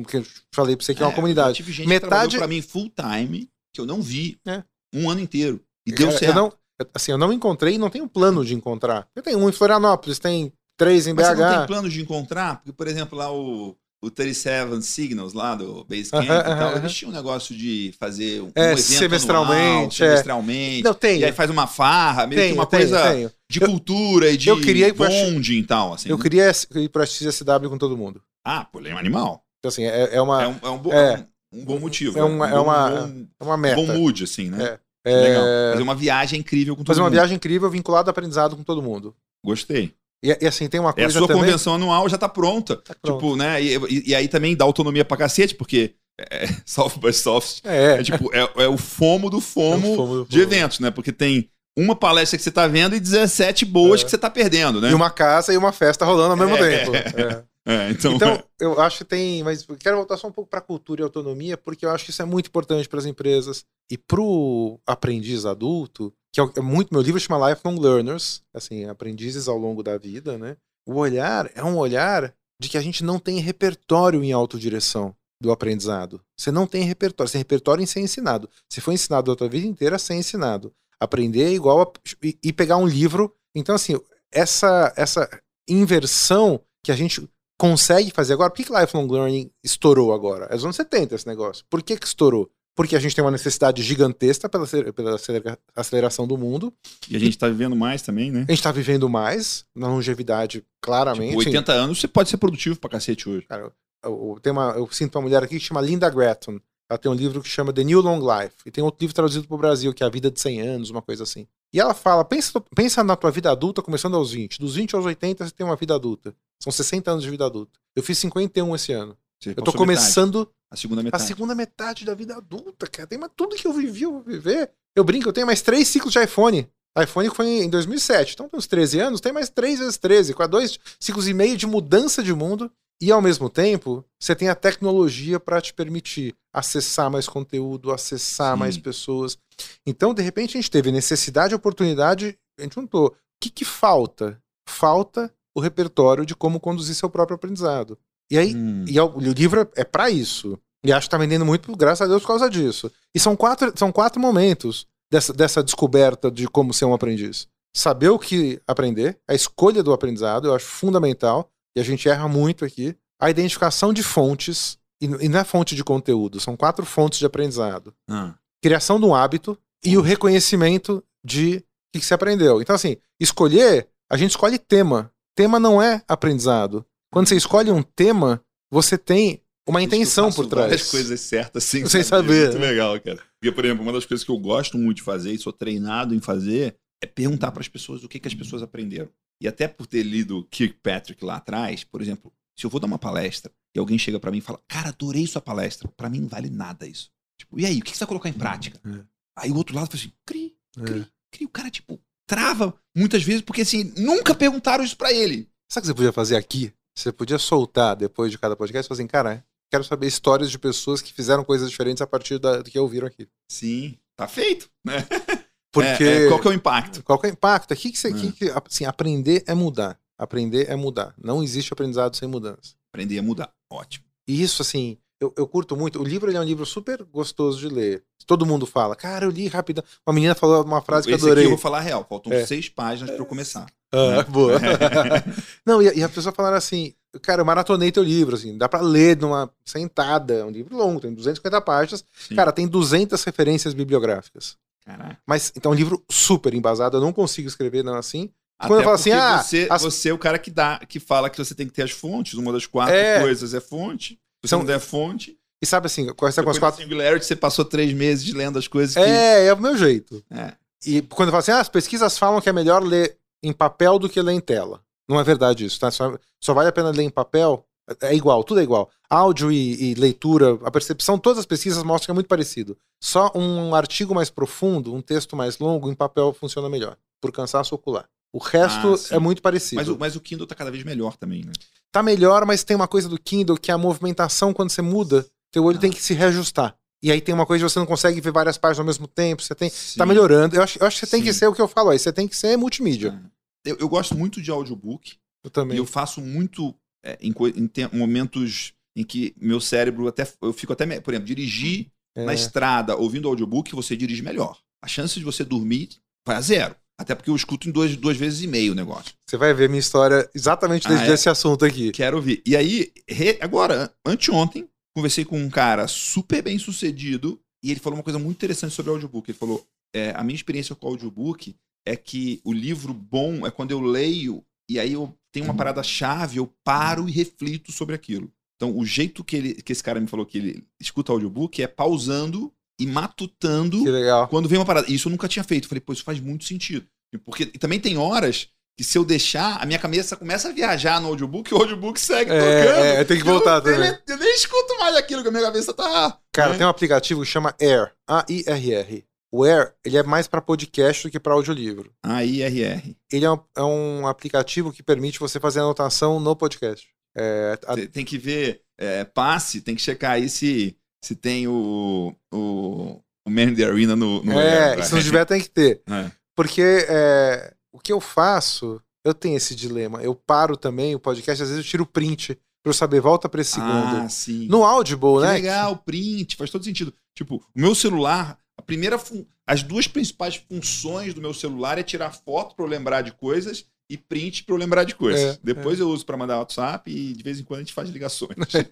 Que eu falei pra você que é, uma Eu comunidade. tive gente Metade- que trabalhou pra mim full time, que eu não vi É. um ano inteiro. E deu Eu- certo. Eu não, eu- assim, eu não encontrei e não tenho plano de encontrar. Eu tenho um em Florianópolis, tem três em Mas você não tem BH. plano de encontrar? Porque, por exemplo, lá o, o 37 Signals, lá do Basecamp Aham, e tal, aham, eles tinham um negócio de fazer um, É, um evento semestralmente, anual, é. semestralmente. Não, tenho. E aí faz uma farra, meio que Tenho, uma tenho, coisa tenho. de Eu- cultura e de eu queria bonde e tal. Assim, Eu né? queria ir pra XSW com todo mundo. Ah, pô, é um animal. Então, assim, é, é uma, É um, é um, bo- É. um bom motivo. É uma- um é bom, uma- bom, é uma meta. bom mood, assim, né? É. Legal. É, Fazer uma viagem incrível com todo fazer uma mundo. viagem incrível vinculada ao aprendizado com todo mundo. Gostei. E, e, assim, tem uma É a coisa sua também... convenção anual já tá pronta. Tá. Tipo, né? E, e- e aí também dá autonomia pra cacete, porque é, [laughs] South by South É, é tipo, é, é o fomo do fomo, É o fomo do de fomo. eventos, né? Porque tem uma palestra que você tá vendo e 17 boas É. que você tá perdendo, né? E uma casa e uma festa rolando ao mesmo É. tempo. [laughs] É. É, então, Então, eu acho que tem. Mas eu quero voltar só um pouco para cultura e autonomia, porque eu acho que isso é muito importante para as empresas. E para o aprendiz adulto, que é é muito. Meu livro chama Lifelong Learners, assim, aprendizes ao longo da vida, né? O olhar é um olhar de que a gente não tem repertório em autodireção do aprendizado. Você não tem repertório. Você tem repertório em ser ensinado. Você foi ensinado a tua vida inteira a ser ensinado. Aprender é igual a. e, e pegar um livro. Então, assim, essa, essa inversão que a gente consegue fazer agora. Por que, que Lifelong Learning estourou agora? É os anos 70 esse negócio. Por que, que estourou? Porque a gente tem uma necessidade gigantesca pela, pela acelera- aceleração do mundo. e a gente tá vivendo mais também, né? A gente está vivendo mais, na longevidade, claramente. Tipo, 80 anos você pode ser produtivo pra cacete hoje. Cara, eu, eu uma, eu sinto uma mulher aqui que chama Linda Gratton. Ela tem um livro que chama The New Long Life. E tem outro livro traduzido para o Brasil, que é A Vida de 100 Anos, uma coisa assim. E ela fala: pensa, pensa na tua vida adulta começando aos 20. Dos 20 aos 80 você tem uma vida adulta. São 60 anos de vida adulta. Eu fiz 51 esse ano. Você Eu tô começando metade, a segunda a metade. segunda metade da vida adulta, cara. Tem mais tudo que eu vivi, eu vou viver. Eu brinco, eu tenho mais três ciclos de iPhone. iPhone foi em 2007. Então, tem uns 13 anos, tem mais 3 vezes 13, com dois ciclos e meio de mudança de mundo. E, ao mesmo tempo, você tem a tecnologia para te permitir acessar mais conteúdo, acessar Sim. mais pessoas. Então, de repente, a gente teve necessidade e oportunidade, a gente juntou. O que, que falta? Falta o repertório de como conduzir seu próprio aprendizado. E aí, Hum. e é o livro é pra isso. E acho que tá vendendo muito, graças a Deus, por causa disso. E são quatro, são quatro momentos dessa, dessa descoberta de como ser um aprendiz. Saber o que aprender, a escolha do aprendizado, eu acho fundamental, e a gente erra muito aqui. A identificação de fontes, e, e não é fonte de conteúdo, são quatro fontes de aprendizado. Ah, Criação de um hábito e o reconhecimento de o que que você aprendeu. Então, assim, escolher, a gente escolhe tema. Tema não é aprendizado. Quando você escolhe um tema, você tem uma intenção por trás. Várias coisas certas sem, Sem saber, Muito né? legal, cara. Porque, por exemplo, uma das coisas que eu gosto muito de fazer e sou treinado em fazer é perguntar para as pessoas o que, que as pessoas aprenderam. E até por ter lido Kirkpatrick lá atrás, por exemplo, se eu vou dar uma palestra e alguém chega para mim e fala, cara, adorei sua palestra, para mim não vale nada isso. Tipo, e aí, o que você vai colocar em prática? É. Aí o outro lado fala assim, cri, cri, É. cri. O cara, tipo, trava muitas vezes porque, assim, nunca perguntaram isso para ele. Sabe o que você podia fazer aqui? Você podia soltar depois de cada podcast e falar assim, cara, quero saber histórias de pessoas que fizeram coisas diferentes a partir da- do que ouviram aqui. Sim, tá feito, né? [laughs] Porque. É, é, qual que é o impacto? Qual que é o impacto? Aqui que você. É. aqui que- assim, aprender é mudar. Aprender é mudar. Não existe aprendizado sem mudança. Aprender a mudar. Ótimo. E isso, assim, eu, eu curto muito. O livro é um livro super gostoso de ler. Todo mundo fala, cara, eu li rapidão. Uma menina falou uma frase que eu Esse aqui adorei. eu vou falar real. Faltam É. seis páginas pra eu começar. Ah, né? [laughs] boa. [laughs] Não, e, e a pessoa falaram assim, cara, eu maratonei teu livro, assim, dá pra ler numa sentada. É um livro longo, tem 250 páginas. Sim. Cara, tem 200 referências bibliográficas. Caraca. Mas, então, é um livro super embasado. Eu não consigo escrever não assim. Quando eu falo assim, ah, você, as- você é o cara que dá, que fala que você tem que ter as fontes. Uma das quatro É. coisas é fonte. Se não der fonte, E sabe assim, com, essa, com as quatro. Singularity, você passou três meses lendo as coisas que... É, é o meu jeito. É. E quando eu falo assim, ah, as pesquisas falam que é melhor ler em papel do que ler em tela. Não é verdade isso, tá? Só, só vale a pena ler em papel. É igual, tudo é igual. Áudio e, e leitura, a percepção, todas as pesquisas mostram que é muito parecido. Só um artigo mais profundo, um texto mais longo, em papel funciona melhor, por cansaço ocular. O resto Ah, é muito parecido. Mas, o, mas o Kindle tá cada vez melhor também, né? Tá melhor, mas tem uma coisa do Kindle que é a movimentação, quando você muda, teu olho Ah. tem que se reajustar. E aí tem uma coisa que você não consegue ver várias páginas ao mesmo tempo, você tem. Sim. Tá melhorando. Eu acho, eu acho que você tem Sim. que ser o que eu falo aí. Você tem que ser multimídia. Eu, eu gosto muito de audiobook. Eu também. E eu faço muito é, em, em momentos em que meu cérebro até. Eu fico até. Por exemplo, dirigir É. na estrada ouvindo audiobook, você dirige melhor. A chance de você dormir vai a zero. Até porque eu escuto em duas, duas vezes e meio o negócio. Você vai ver minha história exatamente desde Ah, é? esse assunto aqui. Quero ouvir. E aí, re- agora, anteontem, conversei com um cara super bem sucedido e ele falou uma coisa muito interessante sobre audiobook. Ele falou: é, a minha experiência com audiobook é que o livro bom é quando eu leio e aí eu tenho uma parada-chave, eu paro e reflito sobre aquilo. Então, o jeito que, ele, que esse cara me falou que ele escuta audiobook é pausando e matutando quando vem uma parada. Isso eu nunca tinha feito. Eu falei, pô, isso faz muito sentido. Porque e também tem horas que se eu deixar, a minha cabeça começa a viajar no audiobook e o audiobook segue É, tocando. é, tem que voltar eu, também. Eu nem escuto mais aquilo que a minha cabeça tá. Cara, né? tem um aplicativo que chama Air. A-I-R-R. O Air, ele é mais para podcast do que para audiolivro. Ah, IRR. Ele é um, é um aplicativo que permite você fazer anotação no podcast. É, a- Tem- Tem que ver é, passe, tem que checar aí se, se tem o, o, o Man the Arena no, no é, e se não tiver, tem que ter. [laughs] É. Porque é, o que eu faço, eu tenho esse dilema. Eu paro também o podcast, às vezes eu tiro o print pra eu saber, volta pra esse segundo. Ah, sim. No Audible, Que né? legal, print, faz todo sentido. Tipo, o meu celular, a primeira fun- as duas principais funções do meu celular é tirar foto pra eu lembrar de coisas e print pra eu lembrar de coisas. É, Depois eu uso pra mandar WhatsApp e de vez em quando a gente faz ligações. [laughs]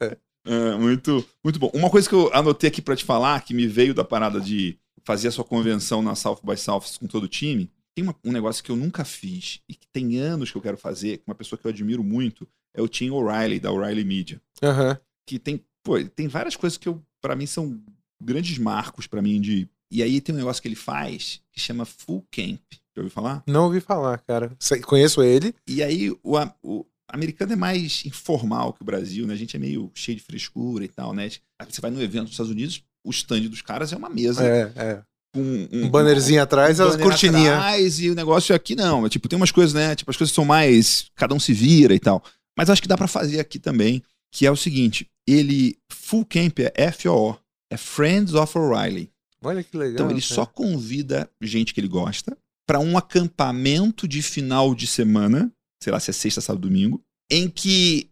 É. É, muito, muito bom. Uma coisa que eu anotei aqui pra te falar, que me veio da parada de fazer a sua convenção na South by South com todo o time, tem uma- um negócio que eu nunca fiz e que tem anos que eu quero fazer, com uma pessoa que eu admiro muito, é o Tim O'Reilly, da O'Reilly Media Aham. que tem, pô, tem várias coisas que eu, para mim são grandes marcos pra mim de. E aí tem um negócio que ele faz que chama Full Camp. Já ouviu falar? Não ouvi falar, cara. Conheço ele. E aí o, o americano é mais informal que o Brasil, né? A gente é meio cheio de frescura e tal, né? Você vai no evento dos Estados Unidos, o stand dos caras é uma mesa É, é. com um, Um bannerzinho atrás, um as cortininhas. atrás, e o negócio aqui não. É, Tipo, tem umas coisas, né? Tipo, as coisas são mais. Cada um se vira e tal. Mas acho que dá pra fazer aqui também, que é o seguinte: ele. Full Camp é FOO. É Friends of O'Reilly. Olha que legal. Então ele cara. só convida gente que ele gosta pra um acampamento de final de semana, sei lá se é sexta, sábado, domingo, em que.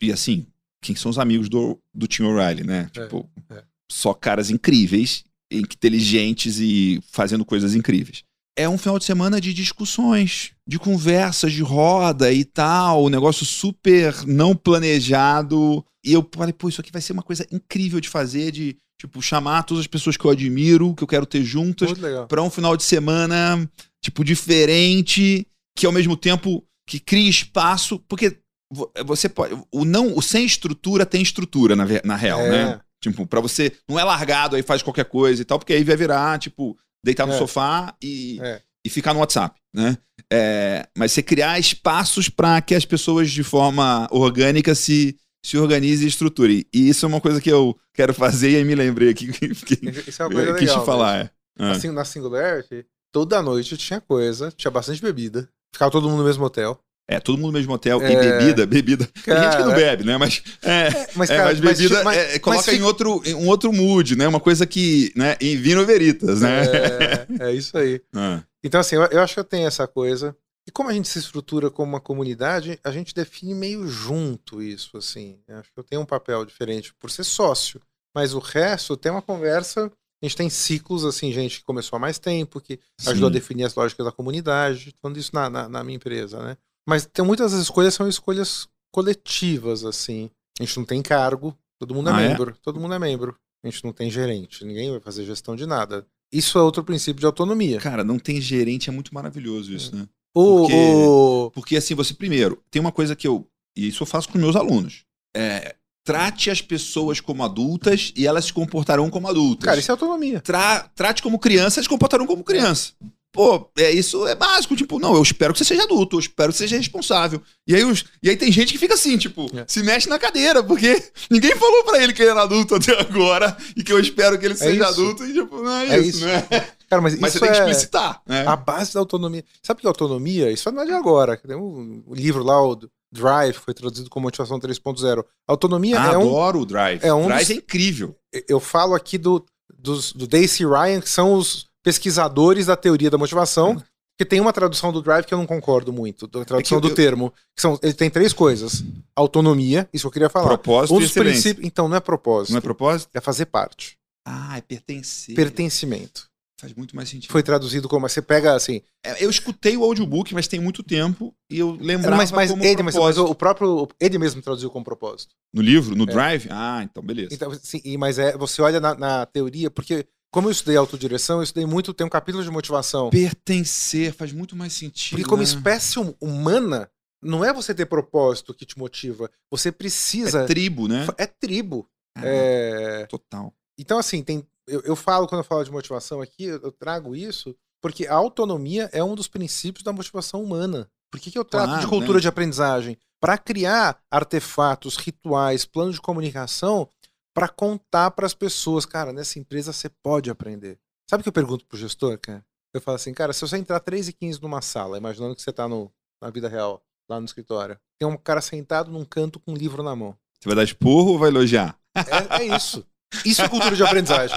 E assim, quem são os amigos do, do Tim O'Reilly, né? É, Tipo, é. só caras incríveis, inteligentes e fazendo coisas incríveis. É um final de semana de discussões, de conversas, de roda e tal, um negócio super não planejado. E eu falei, pô, isso aqui vai ser uma coisa incrível de fazer, de, tipo, chamar todas as pessoas que eu admiro, que eu quero ter juntas, pra um final de semana, tipo, diferente, que ao mesmo tempo que cria espaço, porque vo- você pode. O não, o sem estrutura tem estrutura, na, na real, É. né? Tipo, pra você. Não é largado aí faz qualquer coisa e tal, porque aí vai virar, tipo, deitar no É. sofá e, É. e ficar no WhatsApp, né? É, mas você criar espaços para que as pessoas de forma orgânica se, se organizem e estruturem. E isso é uma coisa que eu quero fazer e aí me lembrei aqui que [laughs] Isso é uma coisa quis legal. te falar. mesmo. É. Ah. Assim, na Singularity, toda noite tinha coisa, tinha bastante bebida. Ficava todo mundo no mesmo hotel. É, todo mundo no mesmo hotel. E É. bebida, bebida. Tem gente que não Cara, bebe, né? Mas, é, Mas, é, cara, mas bebida tipo, mas- é, coloca mas em, outro, em um outro mood, né? Uma coisa que, né? Em vino veritas, né? É, é isso aí. [laughs] Ah, Então, assim, eu, eu acho que eu tenho essa coisa. E como a gente se estrutura como uma comunidade, a gente define meio junto isso, assim. Eu acho que eu tenho um papel diferente por ser sócio. Mas o resto tem uma conversa. A gente tem ciclos, assim, gente que começou há mais tempo, que ajudou a sim. definir as lógicas da comunidade, falando isso na, na, na minha empresa, né? Mas tem muitas das escolhas são escolhas coletivas, assim. A gente não tem cargo, todo mundo é Ah, é? membro, todo mundo é membro. A gente não tem gerente, ninguém vai fazer gestão de nada. Isso é outro princípio de autonomia. Cara, não tem gerente, é muito maravilhoso isso, né? O, Porque- o- Porque assim, você primeiro, tem uma coisa que eu. E isso eu faço com meus alunos. É, trate as pessoas como adultas e elas se comportarão como adultas. Cara, isso é autonomia. Tra- trate como criança, eles se comportarão como criança. Pô, é, isso é básico. Tipo, não, eu espero que você seja adulto, eu espero que você seja responsável. E aí, os, e aí tem gente que fica assim, tipo, É. se mexe na cadeira, porque [laughs] ninguém falou pra ele que ele era adulto até agora e que eu espero que ele seja isso. adulto. E, tipo, não é, É isso, isso. né? Cara, mas, [laughs] Mas isso você tem que é explicitar, né? a base da autonomia. Sabe que é autonomia? Isso não é de agora. Tem um, um livro lá, o Drive, foi traduzido como Motivação 3.0. Autonomia Ah, é um. adoro o Drive. é um Drive dos- é incrível. Eu falo aqui do, dos, do Daisy Ryan, que são os pesquisadores da teoria da motivação. Que tem uma tradução do Drive que eu não concordo muito, da tradução É que eu- do termo. Que são, ele tem três coisas: autonomia, isso eu queria falar. Propósito Um dos princípios. Então, não é propósito, Não é propósito? é fazer parte. Ah, é pertencer. Pertencimento. Faz muito mais sentido. Foi traduzido como. Você pega assim. É, Eu escutei o audiobook, mas tem muito tempo e eu lembrava mas mas, como ele, mas, mas propósito. o próprio. Ele mesmo traduziu como propósito. No livro, no É. Drive? Ah, então beleza. Então, sim, mas é, você olha na, na teoria, porque como eu estudei autodireção, eu estudei muito, tem um capítulo de motivação. Pertencer faz muito mais sentido. Porque como né? espécie hum- humana, não é você ter propósito que te motiva, você precisa. É tribo, né? É tribo. Ah, É, Total. Então, assim, tem, eu, eu falo, quando eu falo de motivação aqui, eu, eu trago isso, porque a autonomia é um dos princípios da motivação humana. Por que, que eu trato Claro, de cultura né? de aprendizagem? Para criar artefatos, rituais, planos de comunicação para contar para as pessoas, cara, nessa empresa você pode aprender. Sabe o que eu pergunto pro gestor, cara? Eu falo assim, cara, se você entrar 3 e 15 numa sala, imaginando que você tá no, na vida real, lá no escritório, tem um cara sentado num canto com um livro na mão. Você vai dar esporro ou vai elogiar? É, é isso. Isso é cultura de aprendizagem.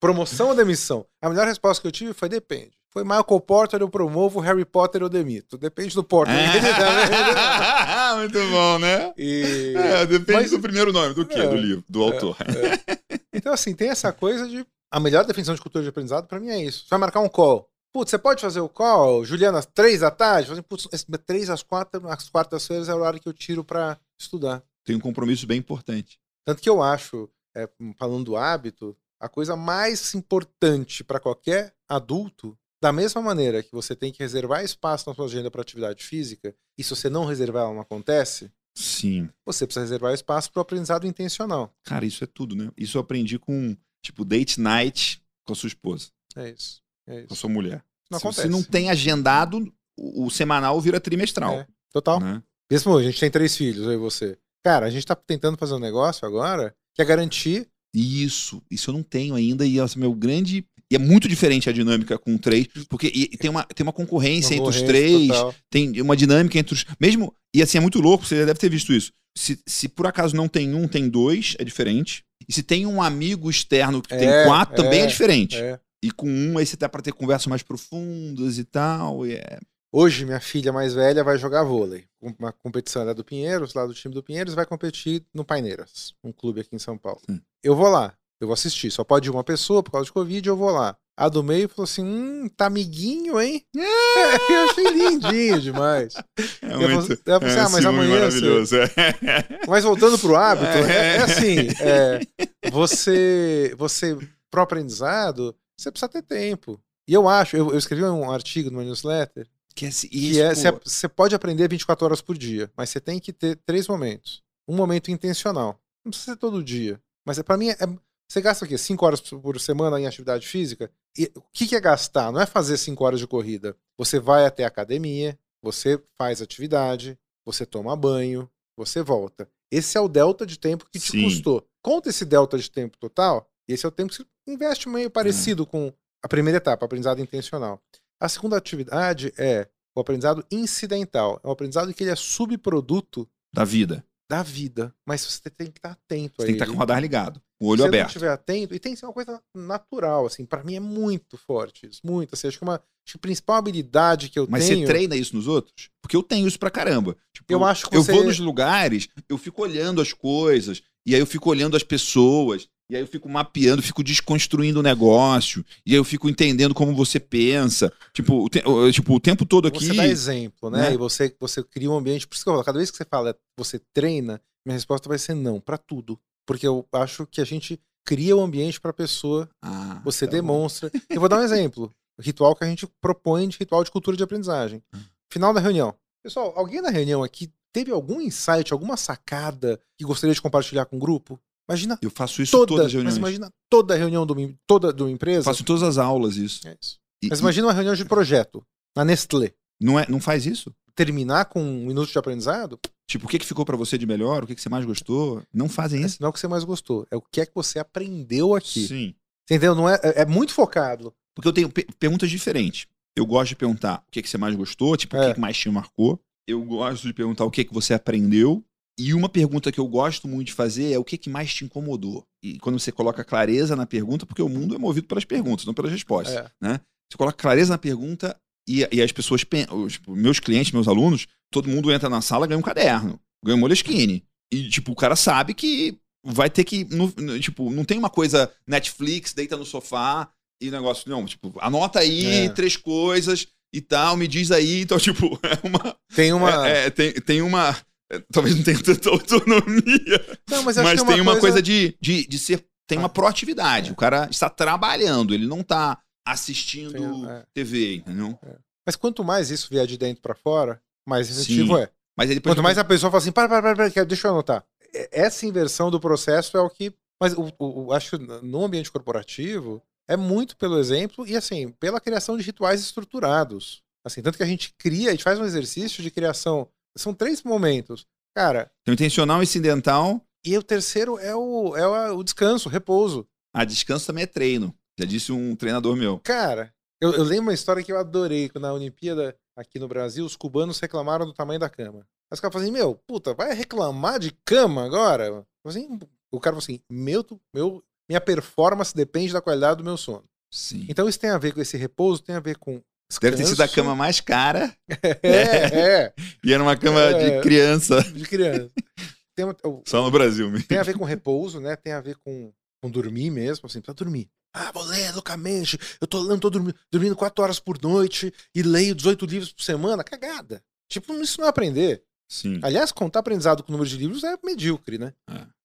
Promoção ou demissão? A melhor resposta que eu tive foi depende. Foi Michael Porter, eu promovo, Harry Potter, eu demito. Depende do Porter. [laughs] Muito bom, né? E... É, depende Mas- do primeiro nome. Do quê? É, do livro, do autor. É. Então, assim, tem essa coisa de. A melhor definição de cultura de aprendizado pra mim é isso. Você vai marcar um call. Putz, você pode fazer o call, Juliana, às três da tarde? Assim, Putz, três às quatro, às quartas-feiras é o horário que eu tiro pra estudar. Tem um compromisso bem importante. Tanto que eu acho, é, falando do hábito, a coisa mais importante para qualquer adulto, da mesma maneira que você tem que reservar espaço na sua agenda para atividade física, e se você não reservar, ela não acontece, Sim. você precisa reservar espaço para o aprendizado intencional. Cara, isso é tudo, né? Isso eu aprendi com, tipo, date night com a sua esposa, É isso. É com a isso. sua mulher. Não Se você acontece. não tem agendado, o, o semanal vira trimestral. É, Total. Né? Mesmo a gente tem três filhos, eu e você. Cara, a gente tá tentando fazer um negócio agora que é garantir. Isso, isso eu não tenho ainda, e esse é o meu grande. E é muito diferente a dinâmica com três, porque e- e tem, uma, tem uma concorrência entre os três, total. tem uma dinâmica entre os. Mesmo. E assim, é muito louco, você já deve ter visto isso. Se, se por acaso não tem um, tem dois, é diferente. E se tem um amigo externo que tem É, quatro, também é é, diferente. É. E com um, aí você dá pra ter conversas mais profundas e tal. E é... Hoje, minha filha mais velha vai jogar vôlei. Uma competição ela é do Pinheiros, lá do time do Pinheiros, vai competir no Paineiras, um clube aqui em São Paulo. Hum. Eu vou lá, eu vou assistir. Só pode ir uma pessoa por causa de Covid, eu vou lá. A do meio falou assim: hum, tá amiguinho, hein? [laughs] eu achei lindinho demais. É Eu muito. falei- assim, é ah, mas amanhã você- maravilhoso. é. [laughs] Mas voltando pro hábito, é, é assim: é, você, você, pro aprendizado, você precisa ter tempo. E eu acho, eu, eu escrevi um artigo meu newsletter Que é, assim, que isso, é, você, você pode aprender 24 horas por dia, mas você tem que ter três momentos. Um momento intencional. Não precisa ser todo dia. Mas é, para mim, é, você gasta o quê? 5 horas por semana em atividade física? E o que, que é gastar? Não é fazer 5 horas de corrida. Você vai até a academia, você faz atividade, você toma banho, você volta. Esse é o delta de tempo que te Sim. custou. Conta esse delta de tempo total, e esse é o tempo que você investe meio parecido com a primeira etapa, aprendizado intencional. A segunda atividade é o aprendizado incidental. É um aprendizado que ele é subproduto da vida. da vida, mas você tem que estar atento Você a tem que estar com o radar ligado, o Se olho você aberto. não estiver atento, e tem que ser uma coisa natural, assim, para mim é muito forte isso, muito, assim, acho que uma acho que a principal habilidade que eu Mas tenho... você treina isso nos outros? Porque eu tenho isso pra caramba. Tipo, Eu acho que eu você- vou nos lugares, eu fico olhando as coisas, e aí eu fico olhando as pessoas, e aí eu fico mapeando, fico desconstruindo o negócio, e aí eu fico entendendo como você pensa. Tipo, o, te- tipo, o tempo todo aqui. Você dá exemplo, né? né? E você, você cria um ambiente. Por isso que eu falo, cada vez que você fala, você treina, minha resposta vai ser não, pra tudo. Porque eu acho que a gente cria o ambiente pra pessoa, Ah, você tá bom. demonstra. Eu vou dar um exemplo. O ritual que a gente propõe de ritual de cultura de aprendizagem. Hum. Final da reunião. Pessoal, alguém na reunião aqui teve algum insight, alguma sacada que gostaria de compartilhar com o grupo? Imagina Eu faço isso toda, todas as mas reuniões. imagina toda reunião de uma, toda de uma Eu empresa. faço em todas as aulas isso. É isso. E- Mas e imagina uma reunião de projeto na Nestlé. não, é, não faz isso? Terminar com um minuto de aprendizado, Tipo, o que, que ficou pra você de melhor? O que, que você mais gostou? Não fazem isso? esse não é o que você mais gostou. É o que é que você aprendeu aqui. Sim. Entendeu? Não é, é é muito focado. Porque eu tenho pe- perguntas diferentes. Eu gosto de perguntar o que, que você mais gostou, tipo, o É. que, que mais te marcou. Eu gosto de perguntar o que, que você aprendeu. E uma pergunta que eu gosto muito de fazer é o que, que mais te incomodou. E quando você coloca clareza na pergunta, porque o mundo é movido pelas perguntas, não pelas respostas. É. Você coloca clareza na pergunta e, e as pessoas, os, tipo, meus clientes, meus alunos, todo mundo entra na sala ganha um caderno, ganha um Moleskine. E, tipo, o cara sabe que vai ter que. no- no- tipo, não tem uma coisa Netflix, deita no sofá e negócio. Não, tipo, anota aí É. três coisas e tal, me diz aí. Então, [laughs] tipo, é uma. Tem uma. é- é, tem, tem uma. É, talvez não tenha tanta [laughs] autonomia, Não, mas, mas é tem uma coisa, de, de, de ser. Tem uma Ah. proatividade. É. O cara está trabalhando, ele não está assistindo Tem- é. TV, entendeu? Mas quanto mais isso vier de dentro pra fora, mais efetivo Sim. é. Mas. Quanto mais a pessoa fala assim, para, para, para, para, deixa eu anotar. E- Essa inversão do processo é o que. Mas o- o- acho que no ambiente corporativo é muito pelo exemplo e assim, pela criação de rituais estruturados. Assim, tanto que a gente cria, a gente faz um exercício de criação. São três momentos. Cara, Tem o intencional, incidental. e o terceiro é o, é o, o descanso, o repouso. A descanso também é treino. Já disse um treinador meu. Cara, eu, eu lembro uma história que eu adorei, que na Olimpíada aqui no Brasil, os cubanos reclamaram do tamanho da cama. Aí os caras falam assim, meu, puta, vai reclamar de cama agora? Assim, o cara falou assim, meu, meu, minha performance depende da qualidade do meu sono. Sim. Então isso tem a ver com esse repouso, tem a ver com Deve ter sido a descanso. cama mais cara [laughs] É, é, e era uma cama É. de criança. de criança. Tem, uma- Só no Brasil mesmo. tem a ver com repouso, né? Tem a ver com, com dormir mesmo, assim, precisa dormir. Ah, vou ler loucamente, eu tô lendo, tô dormindo, dormindo 4 horas por noite e leio 18 livros por semana, cagada. Tipo, isso não é aprender. Sim. Aliás, contar aprendizado com o número de livros é medíocre, né?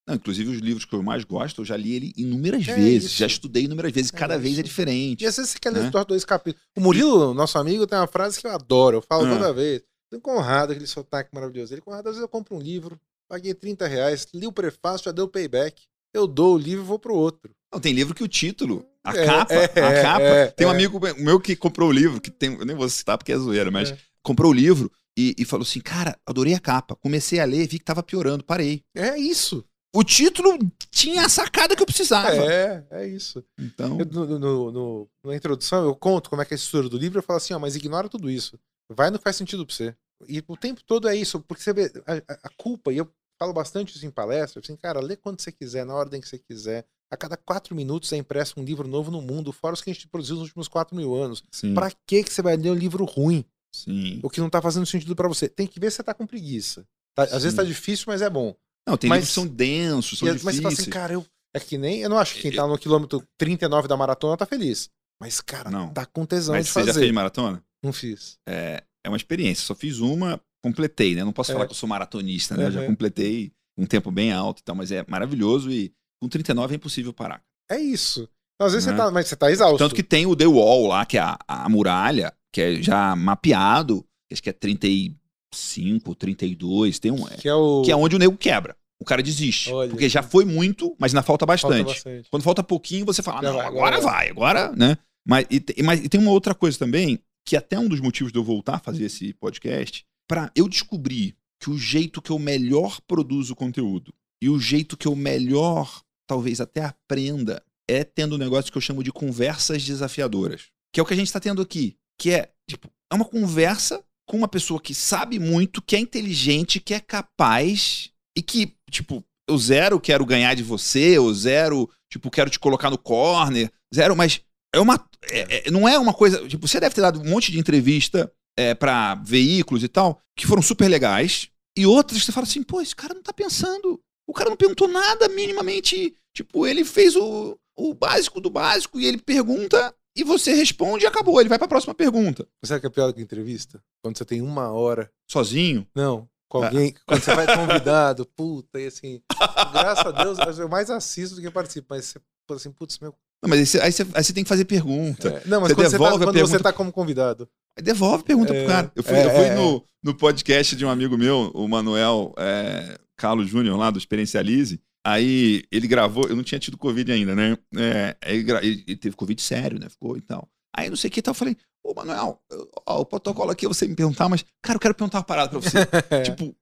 Não, inclusive, os livros que eu mais gosto, eu já li ele inúmeras É vezes. isso. Já estudei inúmeras vezes. É Cada vez é isso. diferente. E às vezes você quer ler Né? dois capítulos. O Murilo, nosso amigo, tem uma frase que eu adoro, eu falo Ah. toda vez. Tem Conrado, aquele sotaque maravilhoso. Ele, Conrado, às vezes eu compro um livro, paguei 30 reais, li o prefácio, já deu payback. Eu dou o livro e vou pro outro. Não, tem livro que o título, a É, capa, é, a capa. é, tem um amigo meu que comprou o livro, que tem, eu nem vou citar porque é zoeira, mas comprou o livro e, e falou assim: Cara, adorei a capa. Comecei a ler, vi que tava piorando, parei. É isso. O título tinha a sacada que eu precisava. É, é isso. Então, Eu, no, no- no- na introdução, eu conto como é que é a estrutura do livro, eu falo assim, ó, mas ignora tudo isso. Vai no que faz sentido pra você. E o tempo todo é isso, porque você vê a, a- culpa, e eu falo bastante isso em palestras, assim, cara, lê quando você quiser, na ordem que você quiser. A cada quatro minutos é impresso um livro novo no mundo, fora os que a gente produziu nos últimos quatro mil anos. sim. Pra que você vai ler um livro ruim? sim. O que não tá fazendo sentido pra você? Tem que ver se você tá com preguiça. Tá- às vezes tá difícil, mas é bom. Não, tem Mas- livros que são densos, são E- mas você fala assim, difíceis. cara, eu. É que nem. Eu não acho que quem tá no quilômetro 39 da maratona tá feliz. Mas, cara, Não. tá com tesão mas de você fazer. já fez maratona? Não fiz. É, é uma experiência. Só fiz uma, completei, né? Não posso É. falar que eu sou maratonista, né? Eu Já Uhum. completei um tempo bem alto e tal, mas é maravilhoso e com 39 é impossível parar. É isso. Às vezes Né? você tá. Mas você tá exausto. Tanto que tem o The Wall lá, que é a, a muralha, que é já mapeado, que acho que é 35, 32, tem um, é, Que é o. que é onde o nego quebra. O cara desiste. Olha. Porque já foi muito, mas ainda falta falta bastante. bastante. Quando falta pouquinho, você fala, Já não, agora, agora vai, agora, né? Mas e, mas e tem uma outra coisa também, que até um dos motivos de eu voltar a fazer esse podcast, para eu descobrir que o jeito que eu melhor produzo conteúdo e o jeito que eu melhor, talvez até aprenda, é tendo um negócio que eu chamo de conversas desafiadoras. Que é o que a gente está tendo aqui. Que é, tipo, é uma conversa com uma pessoa que sabe muito, que é inteligente, que é capaz e que, tipo, eu zero quero ganhar de você, eu zero, tipo, quero te colocar no corner, zero, mas é uma. é- é- não é uma coisa. Tipo, você deve ter dado um monte de entrevista é, para veículos e tal, que foram super legais, e outras que você fala assim, pô, esse cara não tá pensando. O cara não perguntou nada minimamente. Tipo, ele fez o, o básico do básico e ele pergunta e você responde e acabou. Ele vai pra próxima pergunta. Sabe que é pior do que entrevista? Quando você tem uma hora. Sozinho. Não. Com Ah. alguém. Quando você vai [laughs] convidado, puta, e assim. Graças a Deus, eu mais assisto do que participo. Mas você assim, putz, meu. Não, mas aí você, aí você- aí você tem que fazer pergunta. É, Não, mas Você quando, você tá, devolve a quando você pergunta- tá como convidado. Aí devolve a pergunta É, pro cara. Eu fui, é, eu fui é, no, no podcast de um amigo meu, o Manuel é, Carlos Júnior, lá do Experiencialize. Aí ele gravou, eu não tinha tido Covid ainda, né? É, ele, ele- ele teve Covid sério, né? Ficou e tal. Aí não sei o que e tal, eu falei, ô Manuel, ó, o protocolo aqui é você me perguntar, mas, cara, eu quero perguntar uma parada pra você. [laughs] tipo,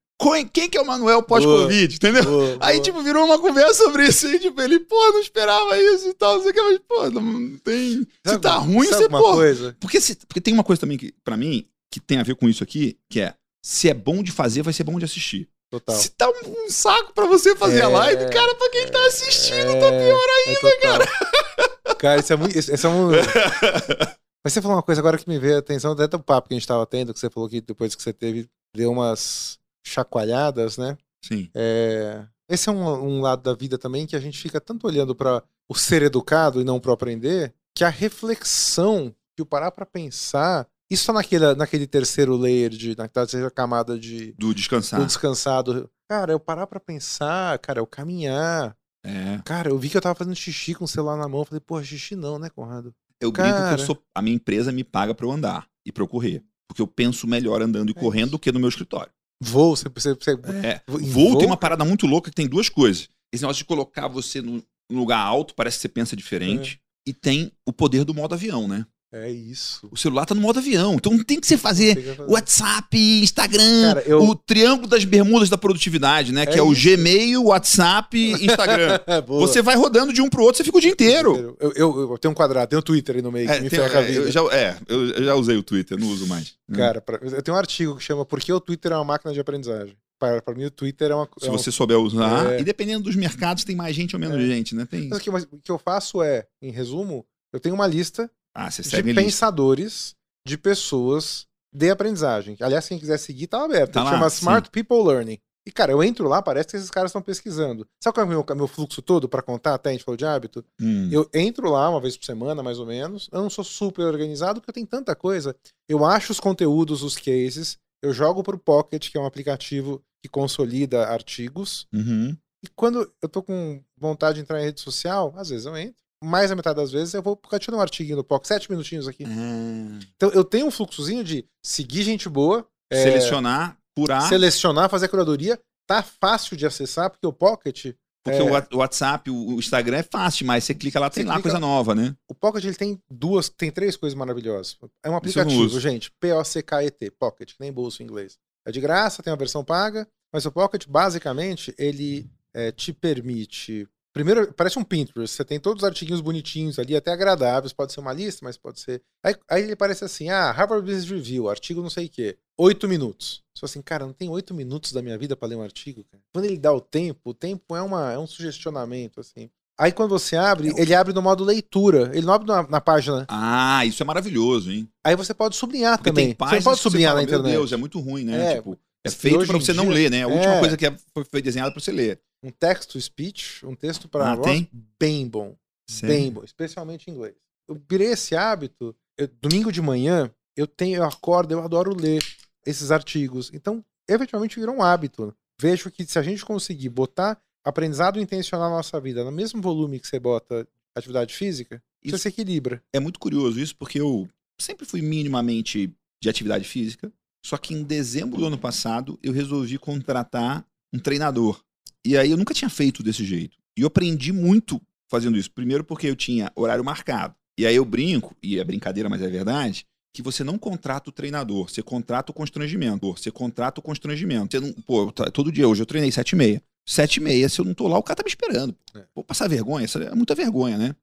quem, que é o Manuel pós-Covid, entendeu? Boa, [laughs] Aí, boa. tipo, virou uma conversa sobre isso. E, tipo, ele, pô, não esperava isso e tal, não sei o que, mas, pô, não tem. Se tá ruim, você, pô. coisa? Porque, se- porque tem uma coisa também que, pra mim, que tem a ver com isso aqui, que é, se é bom de fazer, vai ser bom de assistir. Total. Se tá um, um saco pra você fazer É, a live, cara, pra quem tá assistindo, tá pior ainda, cara. [laughs] Cara, isso é muito. Isso, isso é um... [laughs] Mas você falou uma coisa agora que me veio a atenção, até do papo que a gente tava tendo, que você falou que depois que você teve, deu umas chacoalhadas, né? Sim. É, Esse é um, um lado da vida também que a gente fica tanto olhando para o ser educado e não para aprender, que a reflexão, que o parar para pensar, isso tá naquele, naquele terceiro layer, de, na terceira camada de Do descansar. do descansado. Cara, eu parar para pensar, cara, eu caminhar. É. Cara, eu vi que eu tava fazendo xixi com o celular na mão. Falei, porra, xixi não, né, Conrado? Eu brinco que Cara. eu sou. A minha empresa me paga pra eu andar e pra eu correr. Porque eu penso melhor andando e É correndo do que no meu escritório. Voo, você. você, você É. em Voo tem uma parada muito louca que tem duas coisas. Esse negócio de colocar você num num lugar alto, parece que você pensa diferente. É. E tem o poder do modo avião, né? É isso. O celular tá no modo avião. Então tem que você fazer que fazer. WhatsApp, Instagram, Cara, eu- o triângulo das bermudas da produtividade, né? que É é o isso. Gmail, WhatsApp [laughs] Instagram. Você vai rodando de um pro outro, você fica o dia inteiro. Eu, eu, eu tenho um quadrado, tem um Twitter aí no meio que É, me tem- ferra a é, vida. eu já, é, eu já usei o Twitter, não uso mais. Cara, pra- eu tenho um artigo que chama Por que o Twitter é uma máquina de aprendizagem? Para, mim, o Twitter é uma. Se é uma- você souber usar, É. e dependendo dos mercados, tem mais gente ou menos É. gente, né? Tem. O que, mas o que eu faço é, em resumo, eu tenho uma lista Ah, você de segue lista. pensadores, de pessoas de aprendizagem. Aliás, quem quiser seguir, tá aberto. Tá lá, chama sim. Smart People Learning. E, cara, eu entro lá, parece que esses caras estão pesquisando. Sabe qual é o meu, meu fluxo todo pra contar? Até a gente falou de hábito. Hum. Eu entro lá uma vez por semana, mais ou menos. Eu não sou super organizado porque eu tenho tanta coisa. Eu acho os conteúdos, os cases. Eu jogo pro Pocket, que é um aplicativo que consolida artigos. Uhum. E quando eu tô com vontade de entrar em rede social, às vezes eu entro. Mais da metade das vezes eu vou catinar um artiguinho no Pocket, sete minutinhos aqui. Ah. Então eu tenho um fluxozinho de seguir gente boa, é, Selecionar, curar. selecionar, fazer a curadoria. Tá fácil de acessar, porque o Pocket. Porque é, o WhatsApp, o Instagram é fácil, mas você clica lá, tem Você lá clica- coisa nova, né? O Pocket ele tem duas, tem três coisas maravilhosas. É um aplicativo, gente. P-O-C-K-E-T, Pocket, que nem bolso em inglês. É de graça, tem uma versão paga, mas o Pocket, basicamente, ele é, te permite. Primeiro, parece um Pinterest. Você tem todos os artiguinhos bonitinhos ali, até agradáveis. Pode ser uma lista, mas pode ser. Aí, aí ele parece assim: ah, Harvard Business Review, artigo não sei o quê. Oito minutos. Só assim, cara, não tem oito minutos da minha vida pra ler um artigo, cara. Quando ele dá o tempo, o tempo é, uma, é um sugestionamento, assim. Aí quando você abre, ele abre no modo leitura. Ele não abre na, na página. Ah, isso é maravilhoso, hein? Aí você pode sublinhar Porque também. você não pode sublinhar fala, na internet. Meu Deus, é muito ruim, né? É, tipo, é feito em você não dia- ler, né? A última é. coisa que é- foi, foi desenhada pra você ler. Um text to speech, um texto para Ah, tem? bem bom. Sério? Bem bom, especialmente em inglês. Eu virei esse hábito. eu- domingo de manhã, eu tenho, eu acordo, eu adoro ler esses artigos. Então, efetivamente virou um hábito. Vejo que se a gente conseguir botar aprendizado intencional na nossa vida no mesmo volume que você bota atividade física, Isso- se equilibra. É muito curioso isso, porque eu sempre fui minimamente de atividade física. Só que em dezembro do ano passado, eu resolvi contratar um treinador. E aí eu nunca tinha feito desse jeito. E eu aprendi muito fazendo isso. Primeiro porque eu tinha horário marcado. E aí eu brinco, e é brincadeira, mas é verdade, que você não contrata o treinador, você contrata o constrangimento. Você contrata o constrangimento. Você não, pô, todo dia, hoje eu treinei sete e meia. Sete e meia, se eu não tô lá, o cara tá me esperando. É. Vou passar vergonha, isso é muita vergonha, né?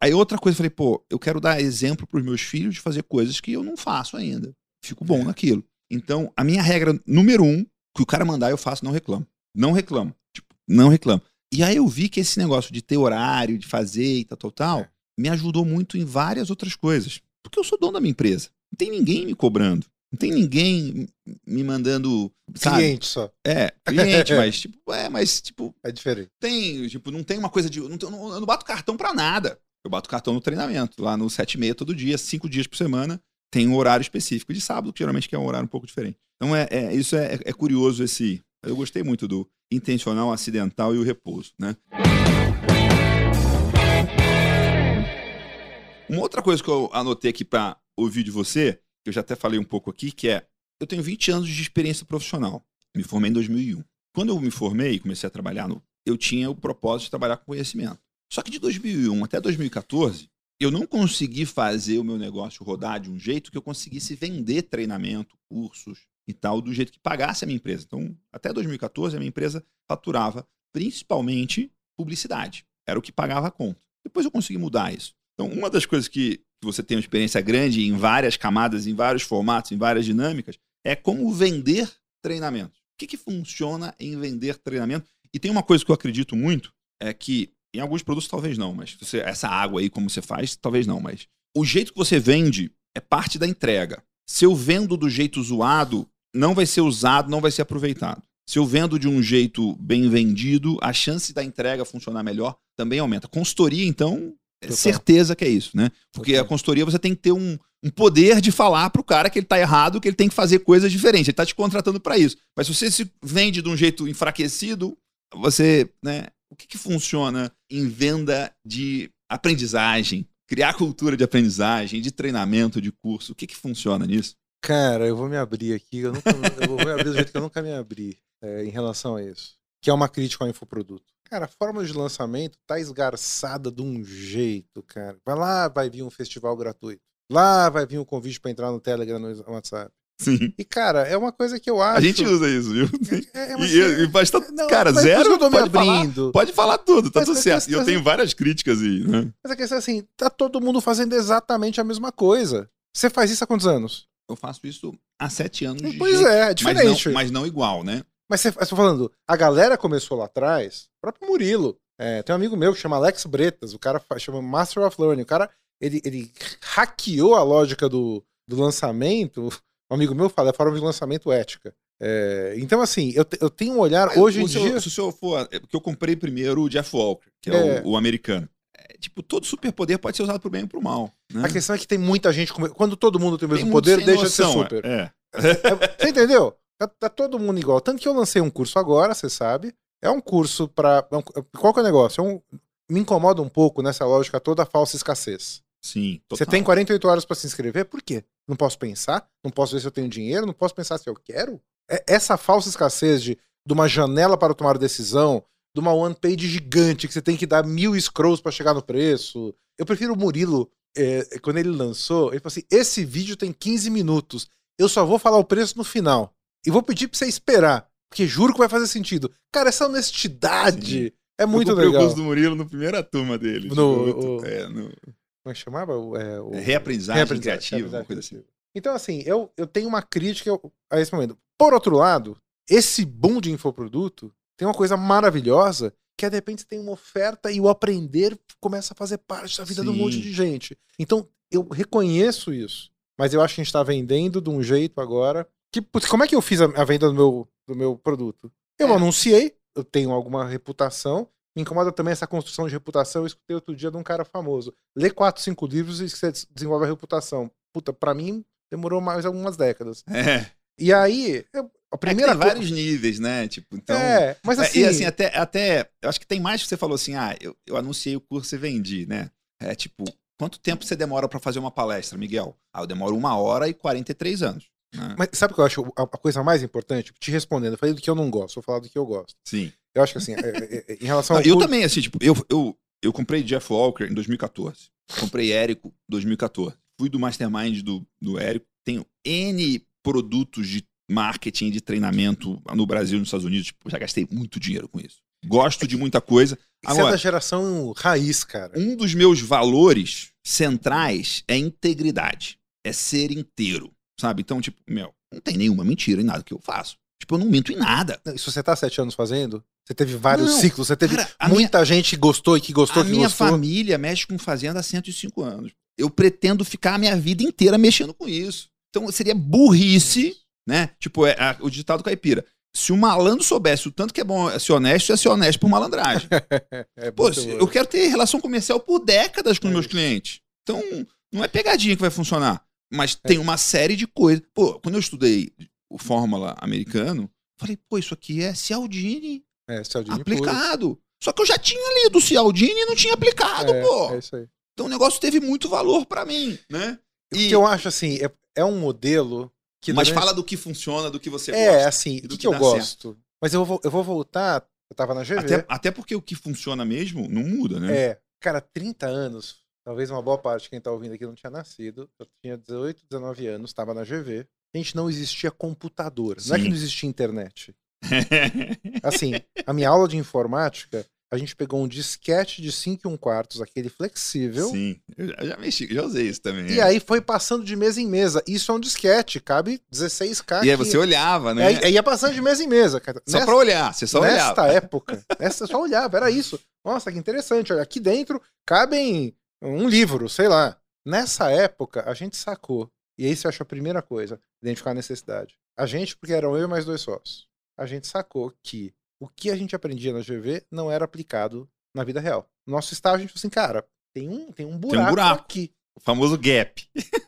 Aí outra coisa, eu falei, pô, eu quero dar exemplo pros meus filhos de fazer coisas que eu não faço ainda. Fico bom É. naquilo. Então, a minha regra número um, que o cara mandar, eu faço, não reclamo. Não reclamo. Não reclamo. E aí eu vi que esse negócio de ter horário, de fazer e tal, tal, tal, É. me ajudou muito em várias outras coisas. Porque eu sou dono da minha empresa. Não tem ninguém me cobrando. Não tem ninguém me mandando. Sabe? Cliente só. É, cliente, [laughs] mas, tipo, é, mas, tipo, É diferente. tem, tipo, não tem uma coisa de. Eu não, não- eu não bato cartão pra nada. Eu bato cartão no treinamento, lá no 7 e meia todo dia, cinco dias por semana. Tem um horário específico de sábado, que geralmente é um horário um pouco diferente. Então, é, é- isso é, é curioso esse. Eu gostei muito do intencional, acidental e o repouso, né? Uma outra coisa que eu anotei aqui pra ouvir de você, que eu já até falei um pouco aqui, que é: eu tenho 20 anos de experiência profissional. Me formei em 2001. Quando eu me formei e comecei a trabalhar, no, eu tinha o propósito de trabalhar com conhecimento. Só que de 2001 até 2014, eu não consegui fazer o meu negócio rodar de um jeito que eu conseguisse vender treinamento, cursos e tal, do jeito que pagasse a minha empresa. Então, até 2014, a minha empresa faturava principalmente publicidade. Era o que pagava a conta. Depois eu consegui mudar isso. Então, uma das coisas que você tem uma experiência grande em várias camadas, em vários formatos, em várias dinâmicas, é como vender treinamento. O que, que funciona em vender treinamento? E tem uma coisa que eu acredito muito, é que em alguns produtos talvez não, mas você- essa água aí, como você faz, talvez não, mas o jeito que você vende é parte da entrega. Se eu vendo do jeito zoado, não vai ser usado, não vai ser aproveitado. Se eu vendo de um jeito bem vendido, a chance da entrega funcionar melhor também aumenta. Consultoria, então, é certeza que é isso, né? Porque Total. a consultoria você tem que ter um, um poder de falar pro cara que ele tá errado, que ele tem que fazer coisas diferentes. Ele tá te contratando para isso. Mas se você se vende de um jeito enfraquecido, você, né? O que, que funciona em venda de aprendizagem? Criar cultura de aprendizagem, de treinamento, de curso. O que, que funciona nisso? Cara, eu vou me abrir aqui. Eu, nunca, eu vou me abrir do jeito que eu nunca me abri é, em relação a isso. Que é uma crítica ao infoproduto. Cara, a fórmula de lançamento tá esgarçada de um jeito, cara. Vai lá, vai vir um festival gratuito. Lá vai vir o convite pra entrar no Telegram, no WhatsApp. Sim. E, cara, é uma coisa que eu acho. A gente usa isso, viu? É, é E, uma- e, mas tá- Não, cara, mas zero, eu tô me pode falar, abrindo. pode falar tudo, tá Mas tudo certo. E eu tenho várias críticas aí, né? Mas a questão é assim, tá todo mundo fazendo exatamente a mesma coisa. Você faz isso há quantos anos? Eu faço isso há sete anos. Pois jeito- é, é mas diferente. não, mas não igual, né? Mas você, eu tô falando, a galera começou lá atrás, o próprio Murilo. É, tem um amigo meu que chama Alex Bretas, o cara chama Master of Learning. O cara, ele, ele hackeou a lógica do, do lançamento. Um amigo meu fala, é forma de lançamento ética. É, então, assim, eu, eu tenho um olhar hoje em O- se eu- dia. Se o senhor for. é Porque eu comprei primeiro o Jeff Walker, que é, É. O, o americano. É, tipo, todo superpoder pode ser usado pro bem ou pro mal. Né? A questão é que tem muita gente. come- Quando todo mundo tem o Tem mesmo muito poder, deixa de ser noção, super. É. É, você entendeu? Tá, tá todo mundo igual. Tanto que eu lancei um curso agora, você sabe. É um curso pra. é um- qual que é o negócio? É um- me incomoda um pouco nessa lógica toda a falsa escassez. Sim. Você total. tem 48 horas pra se inscrever, por quê? Não posso pensar? Não posso ver se eu tenho dinheiro? Não posso pensar se eu quero? É- essa falsa escassez de, de uma janela para tomar decisão, de uma one page gigante que você tem que dar mil scrolls pra chegar no preço. Eu prefiro o Murilo, é, quando ele lançou, ele falou assim: esse vídeo tem 15 minutos. Eu só vou falar o preço no final. E vou pedir pra você esperar. Porque juro que vai fazer sentido. Cara, essa honestidade é muito eu legal. o curso do Murilo no primeira turma dele. No- tipo, o- é, no, Como é que chamava? É, o- reaprendizagem Reaprendizagem, criativa, uma coisa assim. Então, assim, eu, eu tenho uma crítica a esse momento. Por outro lado, esse boom de infoproduto tem uma coisa maravilhosa que é, de repente, você tem uma oferta e o aprender começa a fazer parte da vida de um Sim. monte de gente. Então, eu reconheço isso. Mas eu acho que a gente está vendendo de um jeito agora. Que, putz, como é que eu fiz a, a venda do meu, do meu produto? Eu É. anunciei, eu tenho alguma reputação. Me incomoda também essa construção de reputação. Eu escutei outro dia de um cara famoso. Lê quatro, cinco livros e você des- desenvolve a reputação. Puta, pra mim, demorou mais algumas décadas. É. E aí, eu- a Primeira primeira tem coisa- vários níveis, né? Tipo, então. É, mas É, assim. E assim, até, até. Eu acho que tem mais que você falou assim: ah, eu, eu anunciei o curso e vendi, né? É tipo, quanto tempo você demora pra fazer uma palestra, Miguel? Ah, eu demoro uma hora e 43 anos. né? Mas sabe o que eu acho a, a coisa mais importante? Te respondendo, eu falei do que eu não gosto, vou falar do que eu gosto. Sim. Eu acho que assim, é- é- é- em relação Não, ao. eu também, assim, tipo, eu, eu, eu comprei Jeff Walker em 2014. Comprei Érico em 2014. Fui do mastermind do, do Érico. Tenho N produtos de marketing, de treinamento no Brasil e nos Estados Unidos. Tipo, já gastei muito dinheiro com isso. Gosto de muita coisa. Você é da Agora, geração raiz, cara. um dos meus valores centrais é integridade. É ser inteiro, sabe? Então, tipo, meu, não tem nenhuma mentira em nada que eu faço. Tipo, eu não minto em nada. Não, Se você tá sete anos fazendo, você teve vários Não, ciclos, você teve cara, a muita gente que gostou e que gostou, a que minha gostou. família mexe com fazenda há 105 anos. Eu pretendo ficar a minha vida inteira mexendo com isso. Então seria burrice, né? Tipo, é, a- o ditado caipira. Se o malandro soubesse o tanto que é bom ser honesto, ia ser honesto por malandragem. [laughs] É Pô, se- eu quero ter relação comercial por décadas com É os meus isso. clientes. Então, não é pegadinha que vai funcionar. Mas É. tem uma série de coisas. Pô, quando eu estudei o Fórmula americano, falei, pô, isso aqui é Cialdini É, Cialdini puro. aplicado. Só que eu já tinha lido Cialdini e não tinha aplicado, É, pô. é isso aí. Então o negócio teve muito valor pra mim, né? O E- que eu acho assim, é, é um modelo que. Mas durante- fala do que funciona, do que você É, gosta. assim, o do que, que eu gosto? Mas eu vou, eu vou voltar. Eu tava na GV. Até, até porque o que funciona mesmo não muda, né? É, cara, 30 anos. Talvez uma boa parte de quem tá ouvindo aqui não tinha nascido. Eu tinha 18, 19 anos, tava na GV. Gente, não existia computador. Não é que Sim. não existia internet. [laughs] Assim, a minha aula de informática, a gente pegou um disquete de 5 e 1 quartos, aquele flexível. Sim, eu já, mexi, já usei isso também. E é. aí foi passando de mesa em mesa. Isso é um disquete, cabe 16K. E aí aqui. você olhava, né? Aí, aí ia passando de mesa em mesa. cara. Só Nessa- pra olhar, você só nesta olhava. época, [laughs] nessa só olhava, era isso. Nossa, que interessante. Olha, aqui dentro cabem um livro, sei lá. Nessa época, a gente sacou. E isso eu acho a primeira coisa, identificar a necessidade. A gente, porque eram eu e mais dois sócios, a gente sacou que o que a gente aprendia na GV não era aplicado na vida real. Nosso estágio, a gente falou assim, cara, tem um, tem um buraco, buraco. aqui. O famoso gap.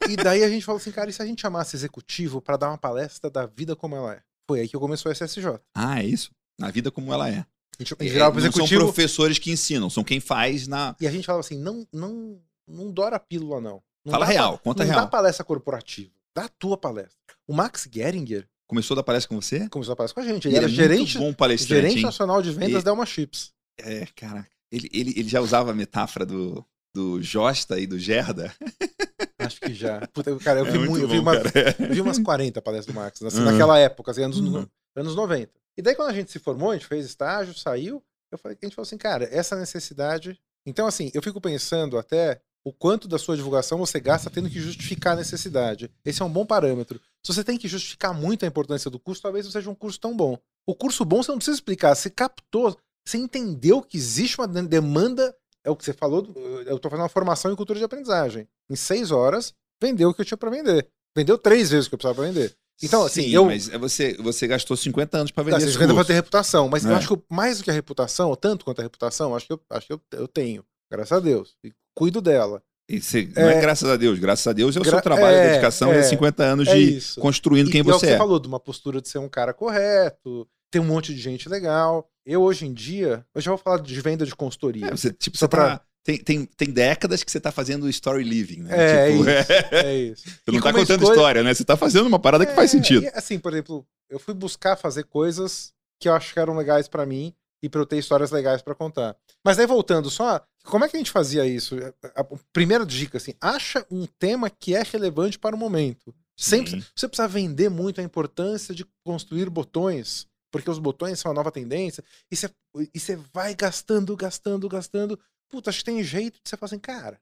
E daí a gente falou assim, cara, e se a gente chamasse executivo para dar uma palestra da vida como ela é? Foi aí que começou o SSJ. Ah, é isso? Na vida como ela é. A gente É, virava pro não são professores que ensinam, são quem faz na. e a gente falava assim, não, não, não dora a pílula, não. não Fala real, pa- conta não real. dá palestra corporativa, dá a tua palestra. O Max Geringer Começou da palestra com você? começou a palestra com a gente. Ele, Ele era é gerente, bom palestrante, gerente hein? nacional de vendas E- da Elma Chips. É, cara. Ele, ele, ele já usava a metáfora do, do Josta e do Gerda. [laughs] Acho que já. Puta, cara, eu É vi, muito muito, eu vi, bom, uma- [laughs] eu vi umas 40 palestras do Marx, assim, Uhum. naquela época, assim, anos, Uhum. anos 90. E daí, quando a gente se formou, a gente fez estágio, saiu, eu falei, a gente falou assim, cara, essa necessidade. Então, assim, eu fico pensando até o quanto da sua divulgação você gasta tendo que justificar a necessidade. Esse é um bom parâmetro. Se você tem que justificar muito a importância do curso, talvez não seja um curso tão bom. O curso bom você não precisa explicar, você captou, você entendeu que existe uma de- demanda, é o que você falou, eu estou fazendo uma formação em cultura de aprendizagem. Em seis horas, vendeu o que eu tinha para vender. Vendeu três vezes o que eu precisava vender. Então, assim, Sim, eu- mas é você, você gastou 50 anos para vender Tá, esse vocês ainda vão curso. ter reputação, mas eu É. acho que eu- mais do que a reputação, ou tanto quanto a reputação, acho que eu, acho que eu, eu tenho, graças a Deus. E cuido dela. E você- não é É. graças a Deus, graças a Deus é o Gra- seu trabalho, é, dedicação é. e 50 anos É de isso. construindo quem e, e é o que você você é. falou, de uma postura de ser um cara correto, ter um monte de gente legal. Eu, hoje em dia, eu já vou falar de venda de consultoria. É, você, tipo, você tá, tem, tem, tem décadas que você tá fazendo story living, né? É, Tipo, é isso. [laughs] É isso. Você E não tá como contando história, né? Você tá fazendo uma parada que faz É, sentido. e, assim, por exemplo, eu fui buscar fazer coisas que eu acho que eram legais pra mim e pra eu ter histórias legais pra contar. Mas aí voltando só, como é que a gente fazia isso? A, primeira dica assim, acha um tema que é relevante para o momento. Sempre Sim. você precisa vender muito a importância de construir botões, porque os botões são a nova tendência, e você, e você vai gastando, gastando, gastando. Puta, acho que tem jeito de você falar assim, cara,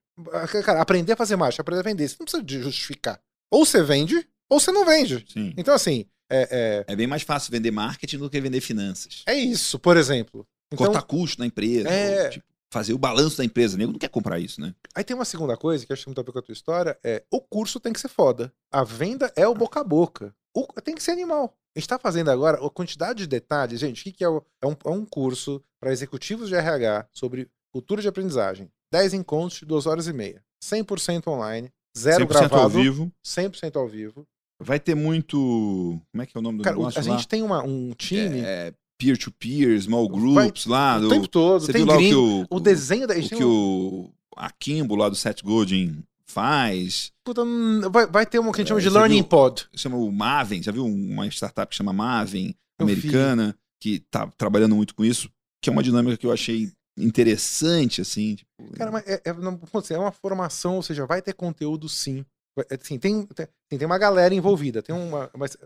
cara, aprender a fazer marcha, aprender a vender, você não precisa justificar. Ou você vende, ou você não vende. Sim. Então, assim, é, É bem mais fácil vender marketing do que vender finanças. é, é isso, por exemplo. Então, Cortar custo na empresa. É. ou, tipo, fazer o balanço da empresa. Nego não quer comprar isso, né? aí tem uma segunda coisa que eu acho que muito a ver com a tua história: é o curso tem que ser foda. A venda é o boca a boca. O- tem que ser animal. A gente tá fazendo agora a quantidade de detalhes, gente. O que, que é, o- é, um, é um curso para executivos de RH sobre cultura de aprendizagem. 10 encontros de 2 horas e meia. 100% online, zero 100% gravado, ao vivo. 100% ao vivo. Vai ter muito. Como é que é o nome do Cara, negócio a lá? gente tem uma, um time É, peer-to-peer, small groups lá. o Do... tempo todo, Você tem viu lá o que o, O desenho da. O que um- o Akimbo lá do Seth Godin faz. Puta, vai, vai ter uma que a gente chama É, de você Learning viu? Pod. Chama o Maven. Já viu uma startup que chama Maven, americana, que tá trabalhando muito com isso, que é uma dinâmica que eu achei interessante, assim. Tipo, Cara, mas é, é, não, assim, é uma formação, ou seja, vai ter conteúdo sim. Assim, tem, tem, tem uma galera envolvida. Tem uma. Mas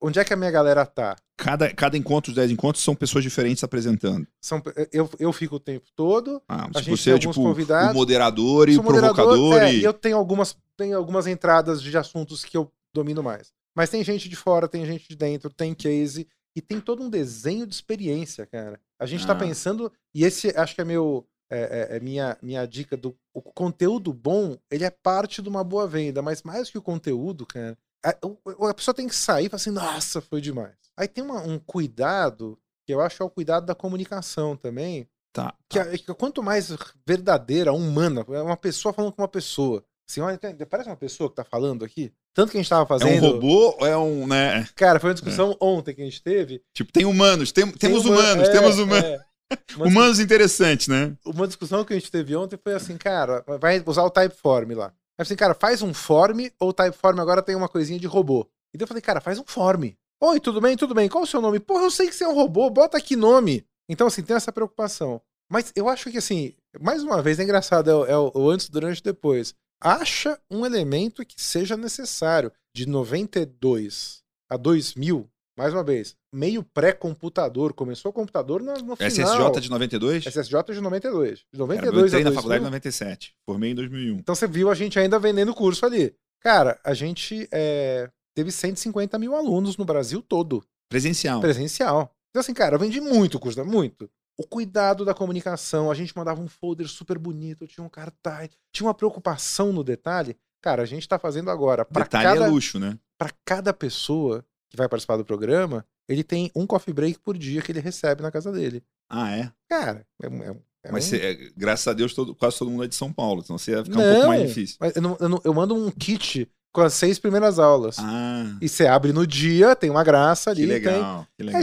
onde é que a minha galera tá? cada, cada encontro, os 10 encontros, são pessoas diferentes apresentando. São, eu, eu fico o tempo todo. Ah, A gente você tem é alguns tipo convidados. o moderador e o provocador. é, e... eu tenho algumas, tenho algumas entradas de assuntos que eu domino mais. Mas tem gente de fora, tem gente de dentro, tem case. E tem todo um desenho de experiência, cara. A gente tá Ah. pensando, e esse acho que é meu. É, é- é minha, minha dica do o conteúdo bom, ele é parte de uma boa venda, mas mais que o conteúdo, cara, a, o- a pessoa tem que sair e falar assim, nossa, foi demais. Aí tem uma- um cuidado, que eu acho que é o cuidado da comunicação também, Tá. que, a- que quanto mais verdadeira, humana, é uma pessoa falando com uma pessoa. Assim, olha, parece uma pessoa que tá falando aqui. Tanto que a gente tava É fazendo. um robô ou é um, né? Cara, foi uma discussão ontem que a gente teve. Tipo, tem humanos, tem- temos Tem uma- humanos, é, temos humanos. é. Uma, Humanos interessantes, né? uma discussão que a gente teve ontem foi assim, cara, vai usar o Typeform lá. Aí assim, cara, faz um form ou o Typeform agora tem uma coisinha de robô. E daí eu falei, cara, faz um form. Oi, tudo bem? Tudo bem. Qual o seu nome? Porra, eu sei que você é um robô, bota aqui nome. Então, assim, tem essa preocupação. Mas eu acho que, assim, mais uma vez, é engraçado, é o, é o antes, durante e depois. Acha um elemento que seja necessário. De 92 a 2000, mais uma vez, meio pré-computador. Começou o computador no, no final. SSJ de 92? SSJ de 92. De Cara, 92 eu entrei na 2000. faculdade em 97. Formei em 2001. Então você viu a gente ainda vendendo curso ali. Cara, a gente é, teve 150 mil alunos no Brasil todo, Presencial. presencial. Então, assim, cara, eu vendi muito curso, né? muito. O cuidado da comunicação, a gente mandava um folder super bonito, tinha um cartaz, tinha uma preocupação no detalhe. Cara, a gente tá fazendo agora. Detalhe cada, é luxo, né? pra cada pessoa que vai participar do programa, ele tem um coffee break por dia que ele recebe na casa dele. Ah, é? Cara, é, um- é um- é Mas um- você- é, graças a Deus, todo- quase todo mundo é de São Paulo. Então você ia ficar um Não, pouco mais difícil. mas eu, não- eu não- eu mando um kit com as seis primeiras aulas. Ah, E você abre no dia, tem uma graça ali. que tem- legal. Que legal.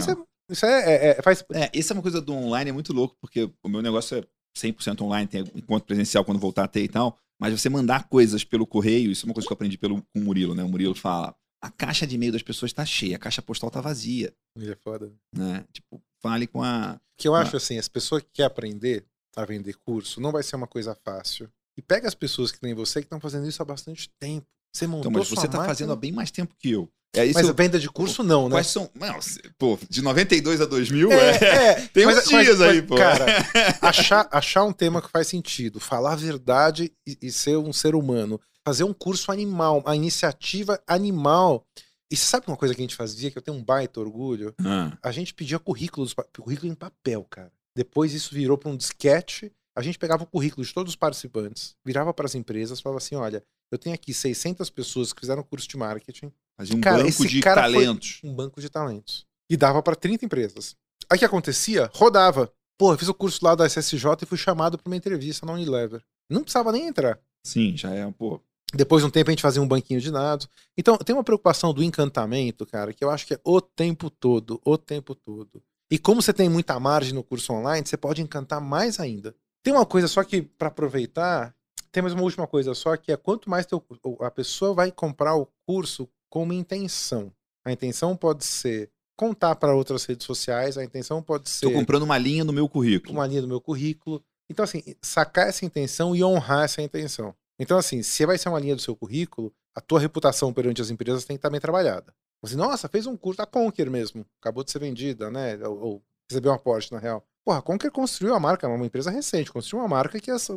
Isso é, é- é- faz. É, essa é uma coisa do online, é muito louco, porque o meu negócio é 100% online, tem encontro presencial quando voltar a ter e tal, mas você mandar coisas pelo correio, isso é uma coisa que eu aprendi pelo, com o Murilo, né? O Murilo fala, a caixa de e-mail das pessoas tá cheia, a caixa postal tá vazia, Ele é foda. né? Tipo, fale com a... Que eu Ah. acho assim, as pessoas que querem aprender a vender curso, não vai ser uma coisa fácil. e pega as pessoas que nem você que estão fazendo isso há bastante tempo. Você montou Então, mas você tá marca, fazendo há bem mais tempo que eu. É isso. Mas a venda de curso não, né? Quais são. Não, pô, de 92 a 2000, É, é. é, [laughs] Tem mas- uns mas- dias aí, mas, pô. Cara, [laughs] achar, achar um tema que faz sentido, falar a verdade e, e ser um ser humano, fazer um curso animal, a iniciativa animal. E sabe uma coisa que a gente fazia, que eu tenho um baita orgulho? Ah, A gente pedia currículos, currículo em papel, cara. Depois isso virou para um disquete. A gente pegava o currículo de todos os participantes, virava para as empresas, falava assim: olha, eu tenho aqui 600 pessoas que fizeram curso de marketing, fazia um Cara, banco de talentos. um banco de talentos. E dava para 30 empresas. Aí o que acontecia? Rodava. Pô, eu fiz o curso lá da SSJ e fui chamado para uma entrevista na Unilever. Não precisava nem entrar. Sim, já é, pô. Depois de um tempo a gente fazia um banquinho de dados. Então, tem uma preocupação do encantamento, cara, que eu acho que é o tempo todo, o tempo todo. E como você tem muita margem no curso online, você pode encantar mais ainda. Tem uma coisa só que, para aproveitar, tem mais uma última coisa só, que é quanto mais teu- a pessoa vai comprar o curso com uma intenção. A intenção pode ser contar para outras redes sociais, a intenção pode ser Tô comprando uma linha no meu currículo. uma linha do meu currículo. Então, assim, sacar essa intenção e honrar essa intenção. Então, assim, se vai ser uma linha do seu currículo, a tua reputação perante as empresas tem que estar bem trabalhada. Você, nossa, fez um curso da Conquer mesmo, acabou de ser vendida, né? Ou, ou recebeu um aporte, na real. Porra, a Conquer construiu a marca, é uma empresa recente, construiu uma marca que as,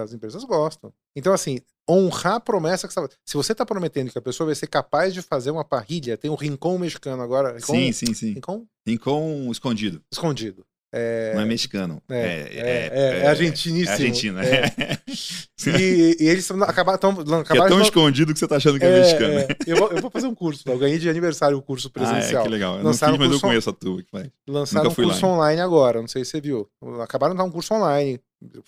as empresas gostam. Então, assim, honrar a promessa que você tá- Se você está prometendo que a pessoa vai ser capaz de fazer uma parrilha, tem um rincão mexicano agora. Rincon, Sim, sim, sim. Rincon Rincon escondido. escondido. É, Não é mexicano. é, é, é, é argentiníssimo. É. É. É. E, e eles tão- acabaram, tão, Que é tão de- escondido que você tá achando que é, É, mexicano. é. Eu, vou, eu vou fazer um curso. Eu ganhei de aniversário o curso Ah, é, presencial. que legal. Eu não fiz, Lançaram mas eu curso- conheço a tua que faz. Lançaram Nunca um fui lá, curso online agora, não sei se você viu. Acabaram de dar um curso online,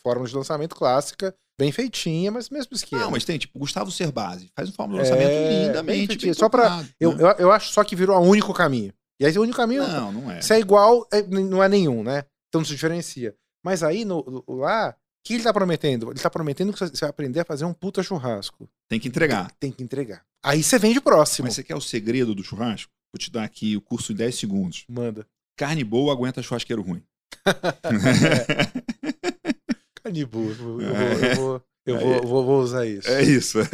forma de lançamento clássica, bem feitinha, mas mesmo esquema. Não, mas tem, tipo, Gustavo Cerbasi. Faz um fórmula de lançamento É, lindamente. Só pra- tocado, eu, né? eu, eu acho só que virou o único caminho. E aí o único caminho, Não, não é. se é igual, é- não é nenhum, né? Então não se diferencia. Mas aí no, lá, o que ele tá prometendo? Ele tá prometendo que você vai aprender a fazer um puta churrasco. Tem que entregar. Tem que entregar. Aí você vende próximo. Mas você quer o segredo do churrasco? Vou te dar aqui o curso em 10 segundos. Manda. Carne boa aguenta churrasqueiro ruim. [laughs] Canibu. Eu vou, eu vou, eu vou, eu vou, vou- vou usar isso. É isso. É.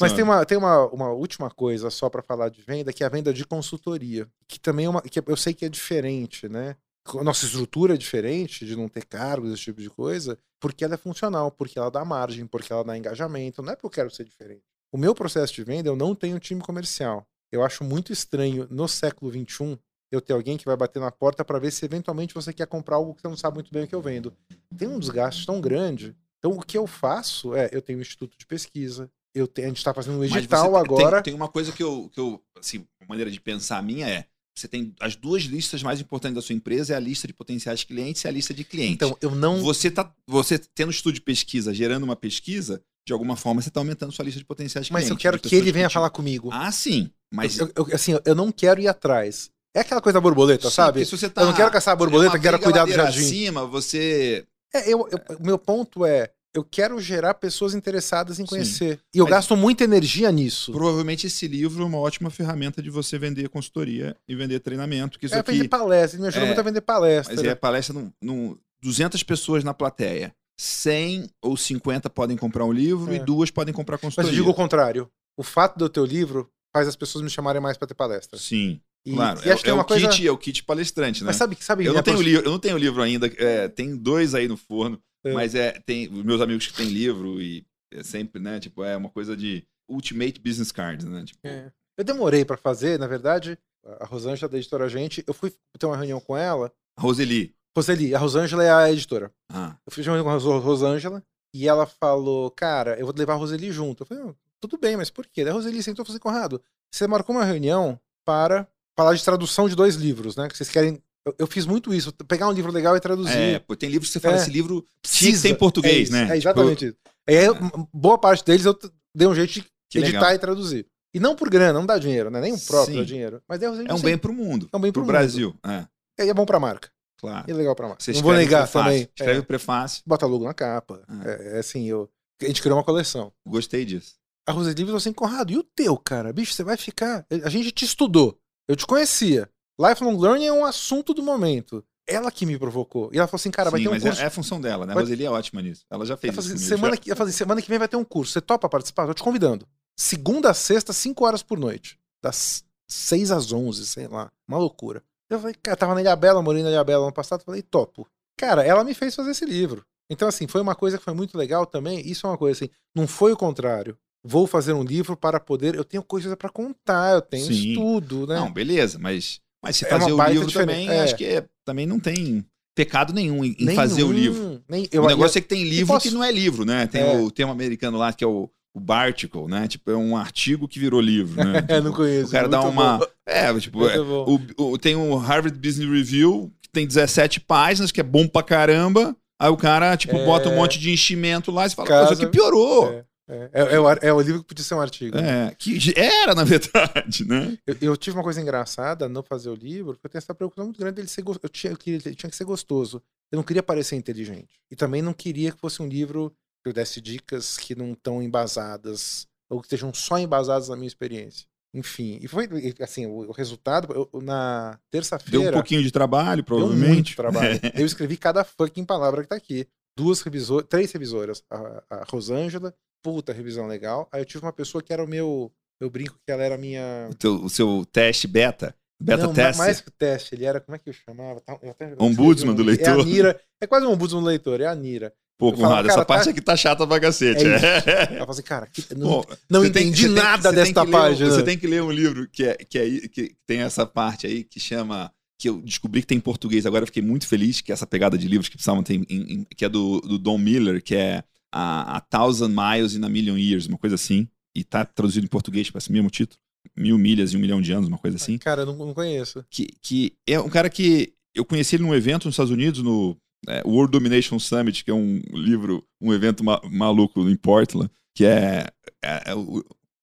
Mas tem, uma, tem uma, uma última coisa só para falar de venda, que é a venda de consultoria. Que também é uma. Que eu sei que é diferente, né? Nossa estrutura é diferente de não ter cargos, esse tipo de coisa, porque ela é funcional, porque ela dá margem, porque ela dá engajamento. Não é porque eu quero ser diferente. O meu processo de venda, eu não tenho time comercial. Eu acho muito estranho no século XXI eu ter alguém que vai bater na porta para ver se eventualmente você quer comprar algo que você não sabe muito bem o que eu vendo. Tem um desgaste tão grande. Então, o que eu faço é, eu tenho um instituto de pesquisa, eu tenho, a gente está fazendo um Mas você edital agora. Tem, tem uma coisa que eu, que eu. Assim, uma maneira de pensar minha é. Você tem as duas listas mais importantes da sua empresa, é a lista de potenciais clientes e a lista de clientes. Então, eu não. você tá. Você tendo estudo de pesquisa, gerando uma pesquisa, de alguma forma você está aumentando sua lista de potenciais Mas clientes. eu quero que ele venha falar comigo. Ah, sim. Mas. Eu, eu- assim, eu não quero ir atrás. É aquela coisa da borboleta, sim, sabe? porque se você tá, Eu não quero caçar a borboleta, é quero cuidar do jardim. acima, você. É, eu, eu- o meu ponto é, eu quero gerar pessoas interessadas em Sim. conhecer. E eu Mas- gasto muita energia nisso. Provavelmente esse livro é uma ótima ferramenta de você vender consultoria e vender treinamento. Que isso É aqui. vender palestra, ele me ajuda É, muito a vender palestra. Mas é palestra num, num 200 pessoas na plateia. 100 ou 50 podem comprar um livro É. e duas podem comprar Mas eu consultoria. digo o contrário. O fato do teu livro faz as pessoas me chamarem mais para ter palestra. Sim, E, claro. e é é uma o coisa. kit, é o kit palestrante, né? Mas sabe, sabe eu, não tenho livro, eu não tenho livro ainda. é, tem dois aí no forno, É. mas é tem meus amigos que têm livro e é sempre, né? Tipo, é uma coisa de ultimate business cards, né? Tipo, É. Eu demorei para fazer, na verdade. A Rosângela da editora Gente, eu fui ter uma reunião com ela. Roseli. Roseli, a Rosângela é a editora. Ah, Eu fiz uma reunião com a Ros- Rosângela e ela falou: Cara, eu vou levar a Roseli junto. Eu falei: "Não, Tudo bem, mas por quê? Daí a Roseli sentou e falou assim: Conrado, você marcou uma reunião para falar de tradução de dois livros, né? Que vocês querem. Eu, eu fiz muito isso, pegar um livro legal e traduzir. é, pô, tem livros que você fala, É. esse livro Precisa. ter em português, É isso, né? É Tipo, exatamente isso. E aí, É. boa parte deles eu dei um jeito de que editar legal. e traduzir. E não por grana, não dá dinheiro, né? Nem o próprio Sim. dá dinheiro. Mas Roseli É um bem pro mundo. É um bem pro pro Brasil. É, E é bom pra marca. claro. E é legal pra marca. Você não vou negar prefácio, também. Escreve É, o prefácio. bota logo na capa. É, é assim, eu, a gente criou uma coleção. Gostei disso. A Roseli falou assim, Conrado, e o teu, cara? Bicho, você vai ficar... A gente te estudou. Eu te conhecia. Lifelong Learning é um assunto do momento. ela que me provocou. E ela falou assim, cara, vai Sim, ter um mas curso. é, é a função dela, né? Vai- Roseli é ótima nisso. Ela já fez Ela isso assim, comigo, semana, já. que, ela falou assim, semana que vem vai ter um curso. Você topa participar? Tô te convidando. Segunda a sexta, 5 horas por noite. Das 6 às 11, sei lá. Uma loucura. Eu falei, cara, tava na Ilha Bela, morei na Ilha Bela ano passado. Falei, topo. Cara, ela me fez fazer esse livro. Então, assim, foi uma coisa que foi muito legal também. Isso é uma coisa assim, não foi o contrário. Vou fazer um livro para poder. Eu tenho coisa pra contar, eu tenho Sim. estudo, né? Não, beleza, mas, mas se É fazer o livro também, É. acho que é- também não tem pecado nenhum em, Nenhum, fazer o livro. Nem, eu, o negócio é que tem livro posso- que não é livro, né? Tem É. o termo americano lá que é o, o Barticle, né? Tipo, é um artigo que virou livro, né? [laughs] É, Tipo, não conheço. o cara dá muito uma. bom, É, tipo, é, o, o- tem o Harvard Business Review, que tem 17 páginas, que é bom pra caramba. Aí o cara, tipo, É. bota um monte de enchimento lá e fala, Casa- coisa que piorou. É, é, é, o, é o livro que podia ser um artigo. É, que era, na [laughs] verdade, né? Eu, eu tive uma coisa engraçada no fazer o livro, porque eu tenho essa preocupação muito grande dele ser gostoso. Eu tinha, eu queria, ele tinha que ser gostoso. Eu não queria parecer inteligente. E também não queria que fosse um livro que eu desse dicas que não estão embasadas, ou que estejam só embasadas na minha experiência. Enfim, e foi assim, o, o resultado, eu- na Deu um terça-feira, pouquinho de trabalho, deu provavelmente. muito trabalho. [laughs] Eu escrevi cada fucking palavra que tá aqui. Duas revisoras, três revisoras. A, a Rosângela, puta revisão legal. Aí eu tive uma pessoa que era o meu. Eu brinco que ela era a minha. O, teu- o seu teste beta, beta não, teste. mais que o teste, ele era, como é que eu chamava? Tá- eu até- eu Ombudsman do um- É a leitor. Nira, é quase um ombudsman do leitor, é a Nira. Pô, Conrado, essa parte tá- aqui tá chata pra cacete. É É. Ela fala assim, cara, que- não, Pô, não tem- entendi tem- nada tem desta ler um- página. você tem que ler um livro que, é, que, é, que tem essa parte aí que chama. Que eu descobri que tem em português. Agora eu fiquei muito feliz que essa pegada de livros que precisavam ter, em- em- que é do, do Don Miller, que é a, a Thousand Miles in a Million Years, uma coisa assim. E tá traduzido em português, parece o mesmo título. Mil milhas e um milhão de anos, uma coisa assim. Cara, eu não, não conheço. que, que é um cara que eu conheci ele num evento nos Estados Unidos, no é, World Domination Summit, que é um livro, um evento ma- maluco em Portland, que é, é- é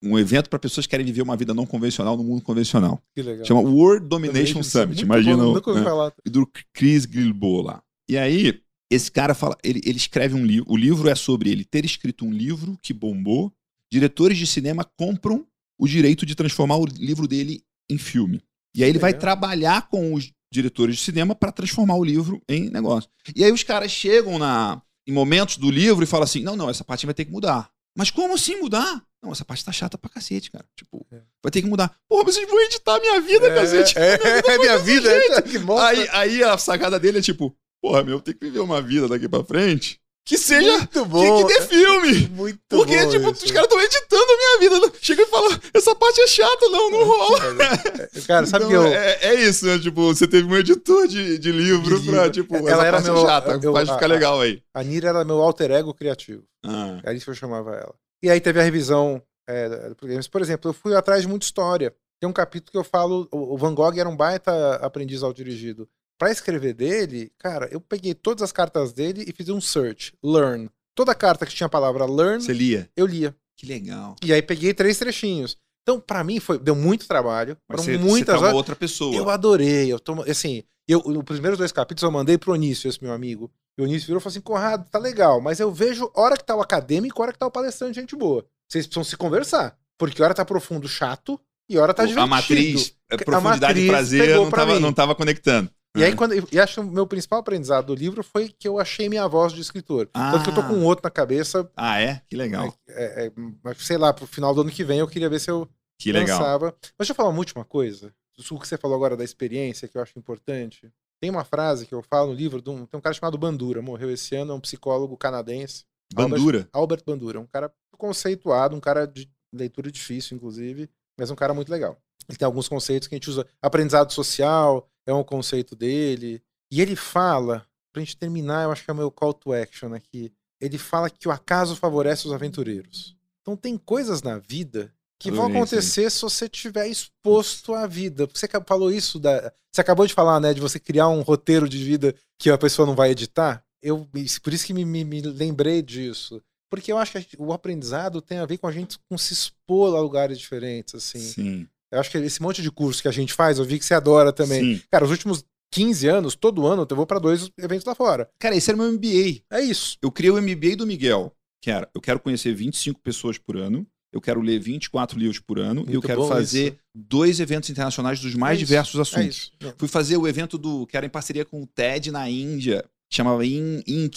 um evento para pessoas que querem viver uma vida não convencional no mundo convencional. Que legal. Chama World Domination Summit. Muito Imagina bom, Nunca ouvi né, falar. do Chris Gilboa lá. E aí, esse cara fala, ele, ele escreve um livro, o livro é sobre ele ter escrito um livro que bombou, diretores de cinema compram o direito de transformar o livro dele em filme. E aí ele vai Legal. trabalhar com os diretores de cinema para transformar o livro em negócio. E aí os caras chegam na, em momentos do livro e falam assim: não, não, essa parte vai ter que mudar. Mas como assim mudar? Não, essa parte tá chata pra cacete, cara. Tipo, É. vai ter que mudar. Porra, vocês vão editar a minha vida, cacete. É, é, é minha vida, é, que. Aí, aí a sacada dele é tipo, porra, meu, tem que viver uma vida daqui pra frente que seja. muito Que, bom. que dê filme. Muito Porque, bom tipo, isso. os caras estão editando a minha vida. Chega e fala, essa parte é chata, não, não rola. Cara, sabe Então, que eu. é, é isso, né? Tipo, você teve um editor de, de livro De pra, tipo, Ela essa era parte meu- é chata, eu- faz a- ficar legal aí. A Nira era meu alter ego criativo. Ah, Era isso que eu chamava ela. E aí teve a revisão é, do programa. Por exemplo, eu fui atrás de muita história. Tem um capítulo que eu falo. O Van Gogh era um baita aprendiz autodirigido. Pra escrever dele, cara, eu peguei todas as cartas dele e fiz um search. Learn. Toda carta que tinha a palavra learn, você lia. eu lia. Que legal. E aí peguei três trechinhos. Então, pra mim, foi, deu muito trabalho. Mas Foram você, muitas você tá outra pessoa. Eu adorei. Eu tô, assim, eu, os primeiros dois capítulos eu mandei pro Onísio, esse meu amigo. E o Onísio virou e falou assim: Conrado, tá legal, mas eu vejo hora que tá o acadêmico, hora que tá o palestrante, gente boa. Vocês precisam se conversar. Porque hora tá profundo, chato, e hora tá divertido. a matriz, a A profundidade matriz e prazer não pra tava, mim. não tava conectando. E aí, É. quando, e acho que o meu principal aprendizado do livro foi que eu achei minha voz de escritor. Tanto que eu tô Ah. com outro na cabeça, Ah, é? Que legal. é, é, mas sei lá, pro final do ano que vem eu queria ver se eu Que legal. pensava. Mas deixa eu falar uma última coisa. O que você falou agora da experiência, que eu acho importante. Tem uma frase que eu falo no livro, de um, tem um cara chamado Bandura, morreu esse ano, é um psicólogo canadense. Bandura. Albert Bandura, um cara conceituado, um cara de leitura difícil, inclusive, mas um cara muito legal. Ele tem alguns conceitos que a gente usa. Aprendizado social é um conceito dele. E ele fala, pra gente terminar, eu acho que é o meu call to action aqui. Ele fala que o acaso favorece os aventureiros. Então tem coisas na vida que vão acontecer se você estiver exposto à vida. Você falou isso da. Você acabou de falar, né, de você criar um roteiro de vida que a pessoa não vai editar. Eu, por isso que me, me- me lembrei disso. Porque eu acho que o aprendizado tem a ver com a gente com se expor a lugares diferentes, assim. Sim. Eu acho que esse monte de curso que a gente faz, eu vi que você adora também. Sim. Cara, os últimos 15 anos, todo ano, eu vou pra dois eventos lá fora. Cara, esse era meu MBA. É isso. Eu criei o MBA do Miguel, que era, eu quero conhecer 25 pessoas por ano, eu quero ler 24 livros por ano e eu Muito quero fazer isso. dois eventos internacionais dos mais É diversos É assuntos. Não, Fui fazer o evento do que era em parceria com o TED na Índia, chamava In, Inc.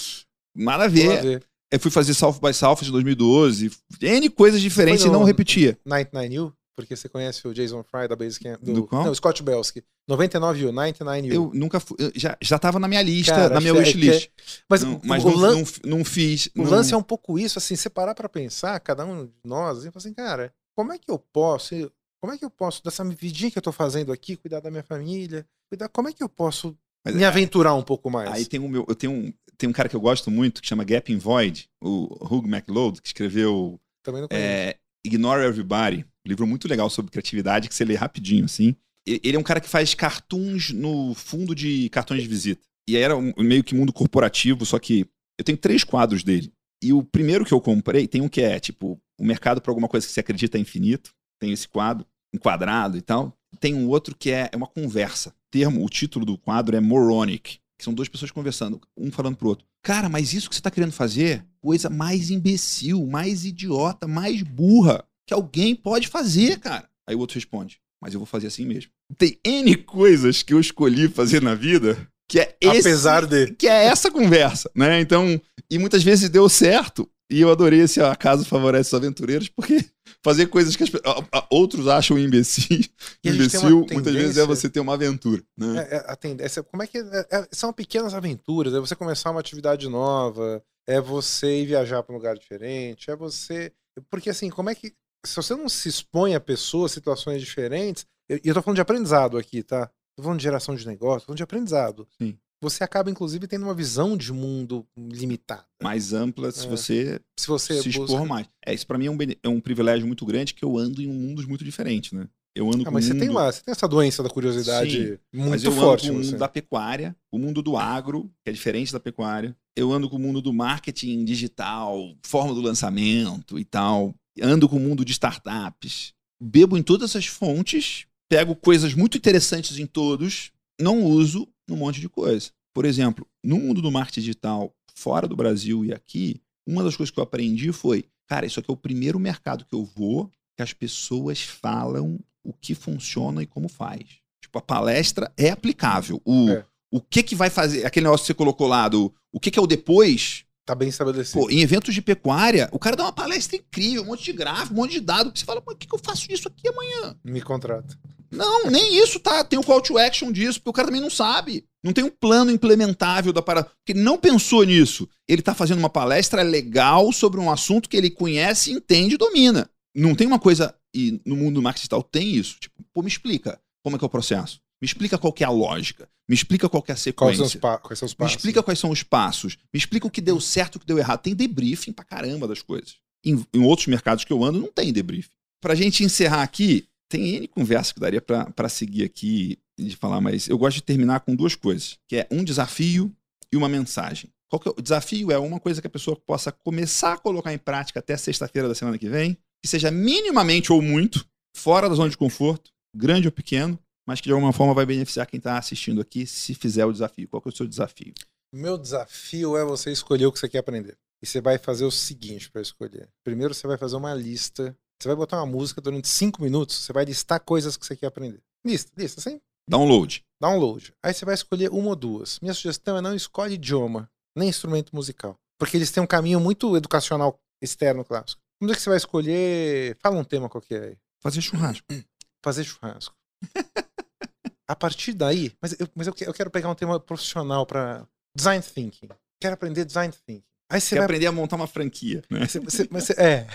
Nada a vamos lá ver. Eu fui fazer South by South de 2012. N coisas diferentes e não repetia. 99U, porque você conhece o Jason Fry da Basecamp. Do, Do qual? Não, Scott Belsky. 99U, 99U. Eu nunca fui. eu já, já tava na minha lista, Cara, na minha acho que é- wishlist. Mas, Não- o, mas o não, lan- não, não fiz. o não- lance é um pouco isso, assim, você parar pra pensar, cada um de nós, falar assim, cara, como é que eu posso, como é que eu posso, dessa vidinha que eu tô fazendo aqui, cuidar da minha família, cuidar, como é que eu posso Mas me aventurar um pouco mais? Aí tem o meu, eu tenho um, tem um cara que eu gosto muito que chama Gap in Void, o Hugh MacLeod, que escreveu Também não conheço. é, Ignore Everybody, um livro muito legal sobre criatividade que você lê rapidinho assim. Ele é um cara que faz cartoons no fundo de cartões de visita. E aí era um- meio que mundo corporativo, só que eu tenho três quadros dele. E o primeiro que eu comprei tem um que é tipo o mercado para alguma coisa que você acredita é infinito. Tem esse quadro, um quadrado e tal. Tem um outro que é, é uma conversa. O termo, o título do quadro é moronic, que são duas pessoas conversando, um falando pro outro. Cara, mas isso que você tá querendo fazer, coisa mais imbecil, mais idiota, mais burra que alguém pode fazer, cara. Aí o outro responde: "Mas eu vou fazer assim mesmo". Tem N coisas que eu escolhi fazer na vida que é esse Apesar de. que é essa conversa, né? Então, e muitas vezes deu certo. E eu adorei esse acaso favorece os aventureiros, porque [laughs] fazer coisas que as a- a- outros acham imbecil, [laughs] imbecil muitas vezes é você ter uma aventura, né? É, é, a tendência, como é que. é- é- são pequenas aventuras, é você começar uma atividade nova, é você ir viajar para um lugar diferente, é você. Porque assim, como é que. Se você não se expõe a pessoas, situações diferentes, e eu tô falando de aprendizado aqui, tá? Tô falando de geração de negócio, tô falando de aprendizado. Sim. Você acaba, inclusive, tendo uma visão de mundo limitada. Mais ampla se É. você Se você se expor busca- mais. É, isso pra mim é um, é um privilégio muito grande que eu ando em mundos muito diferentes, né? Eu ando Ah, com mas você mundo... tem uma, você tem essa doença da curiosidade muito Mas eu forte. ando com o você. mundo da pecuária, o mundo do agro, que é diferente da pecuária. Eu ando com o mundo do marketing digital, forma do lançamento e tal. Ando com o mundo de startups. Bebo em todas essas fontes, pego coisas muito interessantes em todos, não uso num monte de coisa. Por exemplo, no mundo do marketing digital, fora do Brasil e aqui, uma das coisas que eu aprendi foi, cara, isso aqui é o primeiro mercado que eu vou que as pessoas falam o que funciona e como faz. Tipo, a palestra é aplicável. O, É. o que que vai fazer, aquele negócio que você colocou lá, do, o que que é o depois, Tá bem estabelecido. Pô, em eventos de pecuária, o cara dá uma palestra incrível, um monte de gráfico, um monte de dado. Você fala, mas o que, que eu faço disso aqui amanhã? Me contrata. Não, nem isso tá. Tem o call to action disso, porque o cara também não sabe. Não tem um plano implementável da parada. Porque ele não pensou nisso. Ele tá fazendo uma palestra legal sobre um assunto que ele conhece, entende e domina. Não tem uma coisa. E no mundo marketing digital tem isso. Tipo, pô, me explica como é que é o processo. Me explica qual é a lógica. Me explica qual é a Quais são sequência. pa- quais são os Me passos? explica quais são os passos. Me explica o que deu certo e o que deu errado. Tem debriefing pra caramba das coisas. Em, em outros mercados que eu ando, não tem debriefing. Pra gente encerrar aqui, tem N conversa que daria pra pra seguir aqui e de falar, mas eu gosto de terminar com duas coisas, que é um desafio e uma mensagem. Qual que é o desafio é uma coisa que a pessoa possa começar a colocar em prática até sexta-feira da semana que vem, que seja minimamente ou muito fora da zona de conforto, grande ou pequeno, mas que de alguma forma vai beneficiar quem está assistindo aqui se fizer o desafio. Qual que é o seu desafio? Meu desafio é você escolher o que você quer aprender. E você vai fazer o seguinte para escolher. Primeiro você vai fazer uma lista. Você vai botar uma música durante cinco minutos. Você vai listar coisas que você quer aprender. Lista, lista, sem Download. download. Aí você vai escolher uma ou duas. Minha sugestão é não escolhe idioma, nem instrumento musical. Porque eles têm um caminho muito educacional externo clássico. Vamos dizer que você vai escolher. Fala um tema qualquer aí. Fazer churrasco. Fazer churrasco. [laughs] A partir daí, mas eu, mas eu que- eu quero pegar um tema profissional para design thinking. Quero aprender design thinking. Aí você Quer vai aprender a montar uma franquia, né? mas você- é,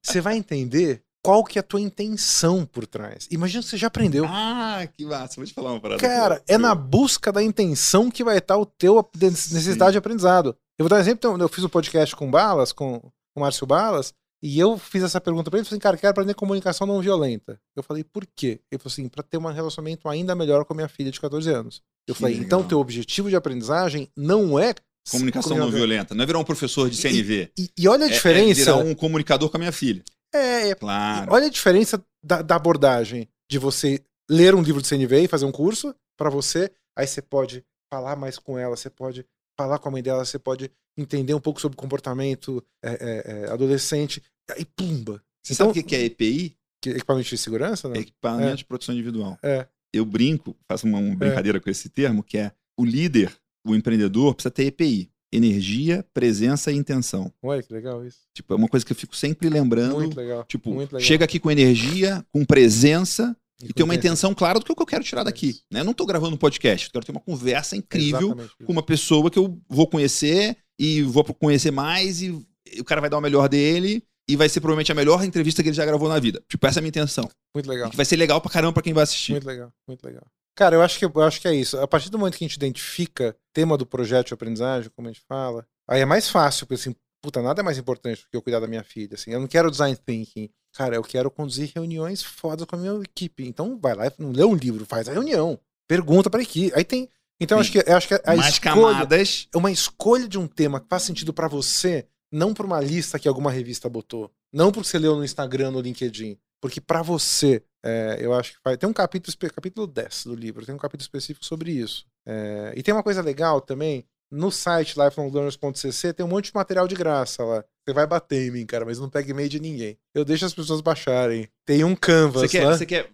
você vai entender qual que é a tua intenção por trás. Imagina que você já aprendeu. Ah, que massa. Vou te falar uma parada. Cara, é na busca da intenção que vai estar o teu necessidade de aprendizado. Eu vou dar um exemplo. então, Eu fiz um podcast com o Balas, com o Márcio Balas, e eu fiz essa pergunta pra ele. Ele falou assim, cara, quero aprender comunicação não violenta. Eu falei, por quê? Ele falou assim, pra ter um relacionamento ainda melhor com a minha filha de 14 anos. Eu Que falei, legal. então teu objetivo de aprendizagem não é Comunicação não violenta. Não é virar um professor de CNV. E, e olha a É- É, diferença. virar um comunicador com a minha filha. É, é Claro. Olha a diferença da, da abordagem de você ler um livro de CNV e fazer um curso para você, aí você pode falar mais com ela, você pode falar com a mãe dela, você pode entender um pouco sobre comportamento é, é, é, adolescente, aí pumba, Você Então- sabe o que é EPI? Que- Equipamento de segurança, não? Equipamento É. de proteção individual. É. Eu brinco, faço uma, uma brincadeira com esse termo, que é o líder, o empreendedor, precisa ter EPI. Energia, presença e intenção. Ué, que legal isso. Tipo, é uma coisa que eu fico sempre lembrando. Muito legal. Tipo, muito legal. chega aqui com energia, com presença e, com tem uma intenção. clara do que eu quero tirar daqui. Isso. Né? Eu não tô gravando um podcast, eu quero ter uma conversa incrível com uma pessoa que eu vou conhecer e vou conhecer mais e o cara vai dar o melhor dele e vai ser provavelmente a melhor entrevista que ele já gravou na vida. Tipo, essa é a minha intenção. Muito legal. E vai ser legal pra caramba pra quem vai assistir. Muito legal, muito legal. Cara, eu acho, que, eu acho que é isso. A partir do momento que a gente identifica tema do projeto de aprendizagem, como a gente fala, aí é mais fácil, porque assim, puta, nada é mais importante do que eu cuidar da minha filha. Assim, eu não quero design thinking. Cara, eu quero conduzir reuniões fodas com a minha equipe. Então vai lá, não lê um livro, faz a reunião. Pergunta pra equipe. Aí tem. Então eu acho que, eu acho que a Mais escolha, camadas. uma escolha de um tema que faz sentido pra você, não pra uma lista que alguma revista botou, não porque você leu no Instagram, no LinkedIn, porque pra você, é, eu acho que faz. Tem um capítulo, capítulo 10 do livro, tem um capítulo específico sobre isso. É, e tem uma coisa legal também, no site lifelonglearners.cc tem um monte de material de graça lá. Você vai bater em mim, cara, mas não pega e-mail de ninguém. Eu deixo as pessoas baixarem. Tem um Canvas Você quer, lá. você quer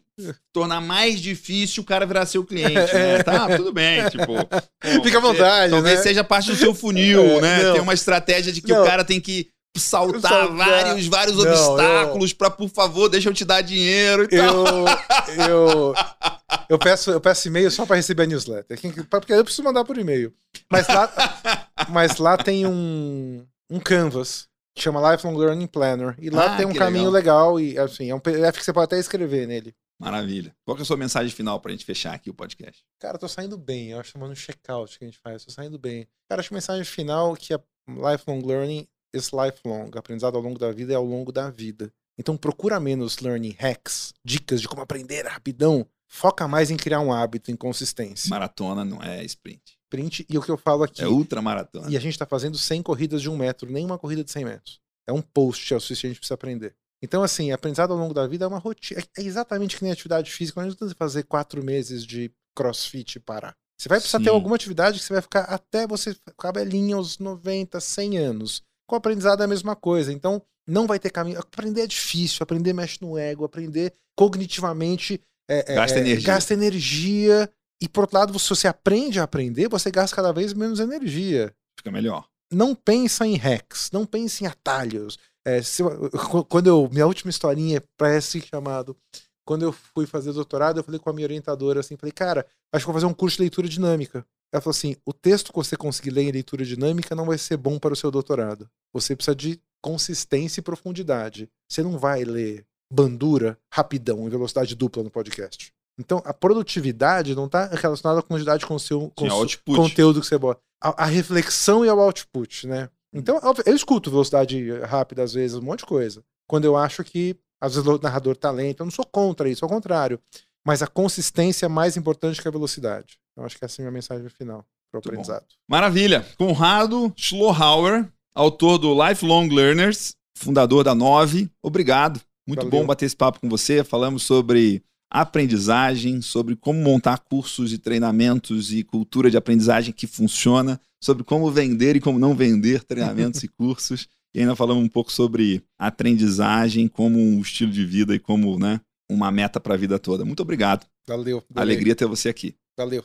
tornar mais difícil o cara virar seu cliente, né? Tá, tudo bem, tipo... [laughs] pô, Fica à você- vontade, Talvez né? seja parte do seu funil, É, né? não. Tem uma estratégia de que Não. o cara tem que saltar, Saltar. vários, vários Não, obstáculos pra, por favor, deixa eu te dar dinheiro e tal. Eu, eu, eu peço, eu peço e-mail só para receber a newsletter. Porque eu preciso mandar por e-mail. Mas lá, mas lá tem um, um canvas que chama Lifelong Learning Planner. E lá Ah, tem um caminho legal. e assim, é um PDF que você pode até escrever nele. Maravilha. Qual que é a sua mensagem final pra gente fechar aqui o podcast? Cara, eu tô saindo bem. Eu acho chamando um check-out que a gente faz. Tô saindo bem. Cara, acho que a mensagem final que a lifelong learning is lifelong. Aprendizado ao longo da vida é ao longo da vida. Então procura menos learning hacks, dicas de como aprender rapidão. Foca mais em criar um hábito, em consistência. Maratona não é sprint. Print, e o que eu falo aqui. É ultramaratona. E a gente tá fazendo 100 corridas de um metro, nem uma corrida de 100 metros. É um post, é o suficiente pra você aprender. Então, assim, aprendizado ao longo da vida é uma rotina. É é exatamente que nem atividade física. Não adianta você fazer quatro meses de crossfit e parar. Você vai precisar Sim. ter alguma atividade que você vai ficar até você ficar velhinho aos 90, 100 anos. Com o aprendizado é a mesma coisa. Então, não vai ter caminho. Aprender é difícil, aprender mexe no ego, aprender cognitivamente é, é, Gasta é, energia. gasta energia. E por outro lado, se você aprende a aprender, você gasta cada vez menos energia Fica melhor. não pensa em hacks, não pensa em atalhos. É, se quando eu, minha última historinha para esse chamado, quando eu fui fazer doutorado, eu falei com a minha orientadora assim, falei, cara, acho que vou fazer um curso de leitura dinâmica. Ela falou assim, o texto que você conseguir ler em leitura dinâmica não vai ser bom para o seu doutorado. Você precisa de consistência e profundidade. Você não vai ler bandura rapidão em velocidade dupla no podcast. Então, a produtividade não está relacionada com a quantidade com o seu com Sim, conteúdo que você bota. A, a reflexão e o output, né? Então, eu escuto velocidade rápida às vezes, um monte de coisa. Quando eu acho que, às vezes, o narrador tá lento, eu não sou contra isso, ao contrário. Mas a consistência é mais importante que a velocidade. Então, acho que essa é a minha mensagem final para o Muito bom. aprendizado. Maravilha. Conrado Schlohauer, autor do Lifelong Learners, fundador da Nove. Obrigado. Muito Valeu. bom bater esse papo com você. Falamos sobre aprendizagem, sobre como montar cursos e treinamentos e cultura de aprendizagem que funciona, sobre como vender e como não vender treinamentos e [laughs] cursos. E ainda falamos um pouco sobre aprendizagem como um estilo de vida e como, né, uma meta para a vida toda. Muito obrigado. Valeu. Alegria ter você aqui. Valeu.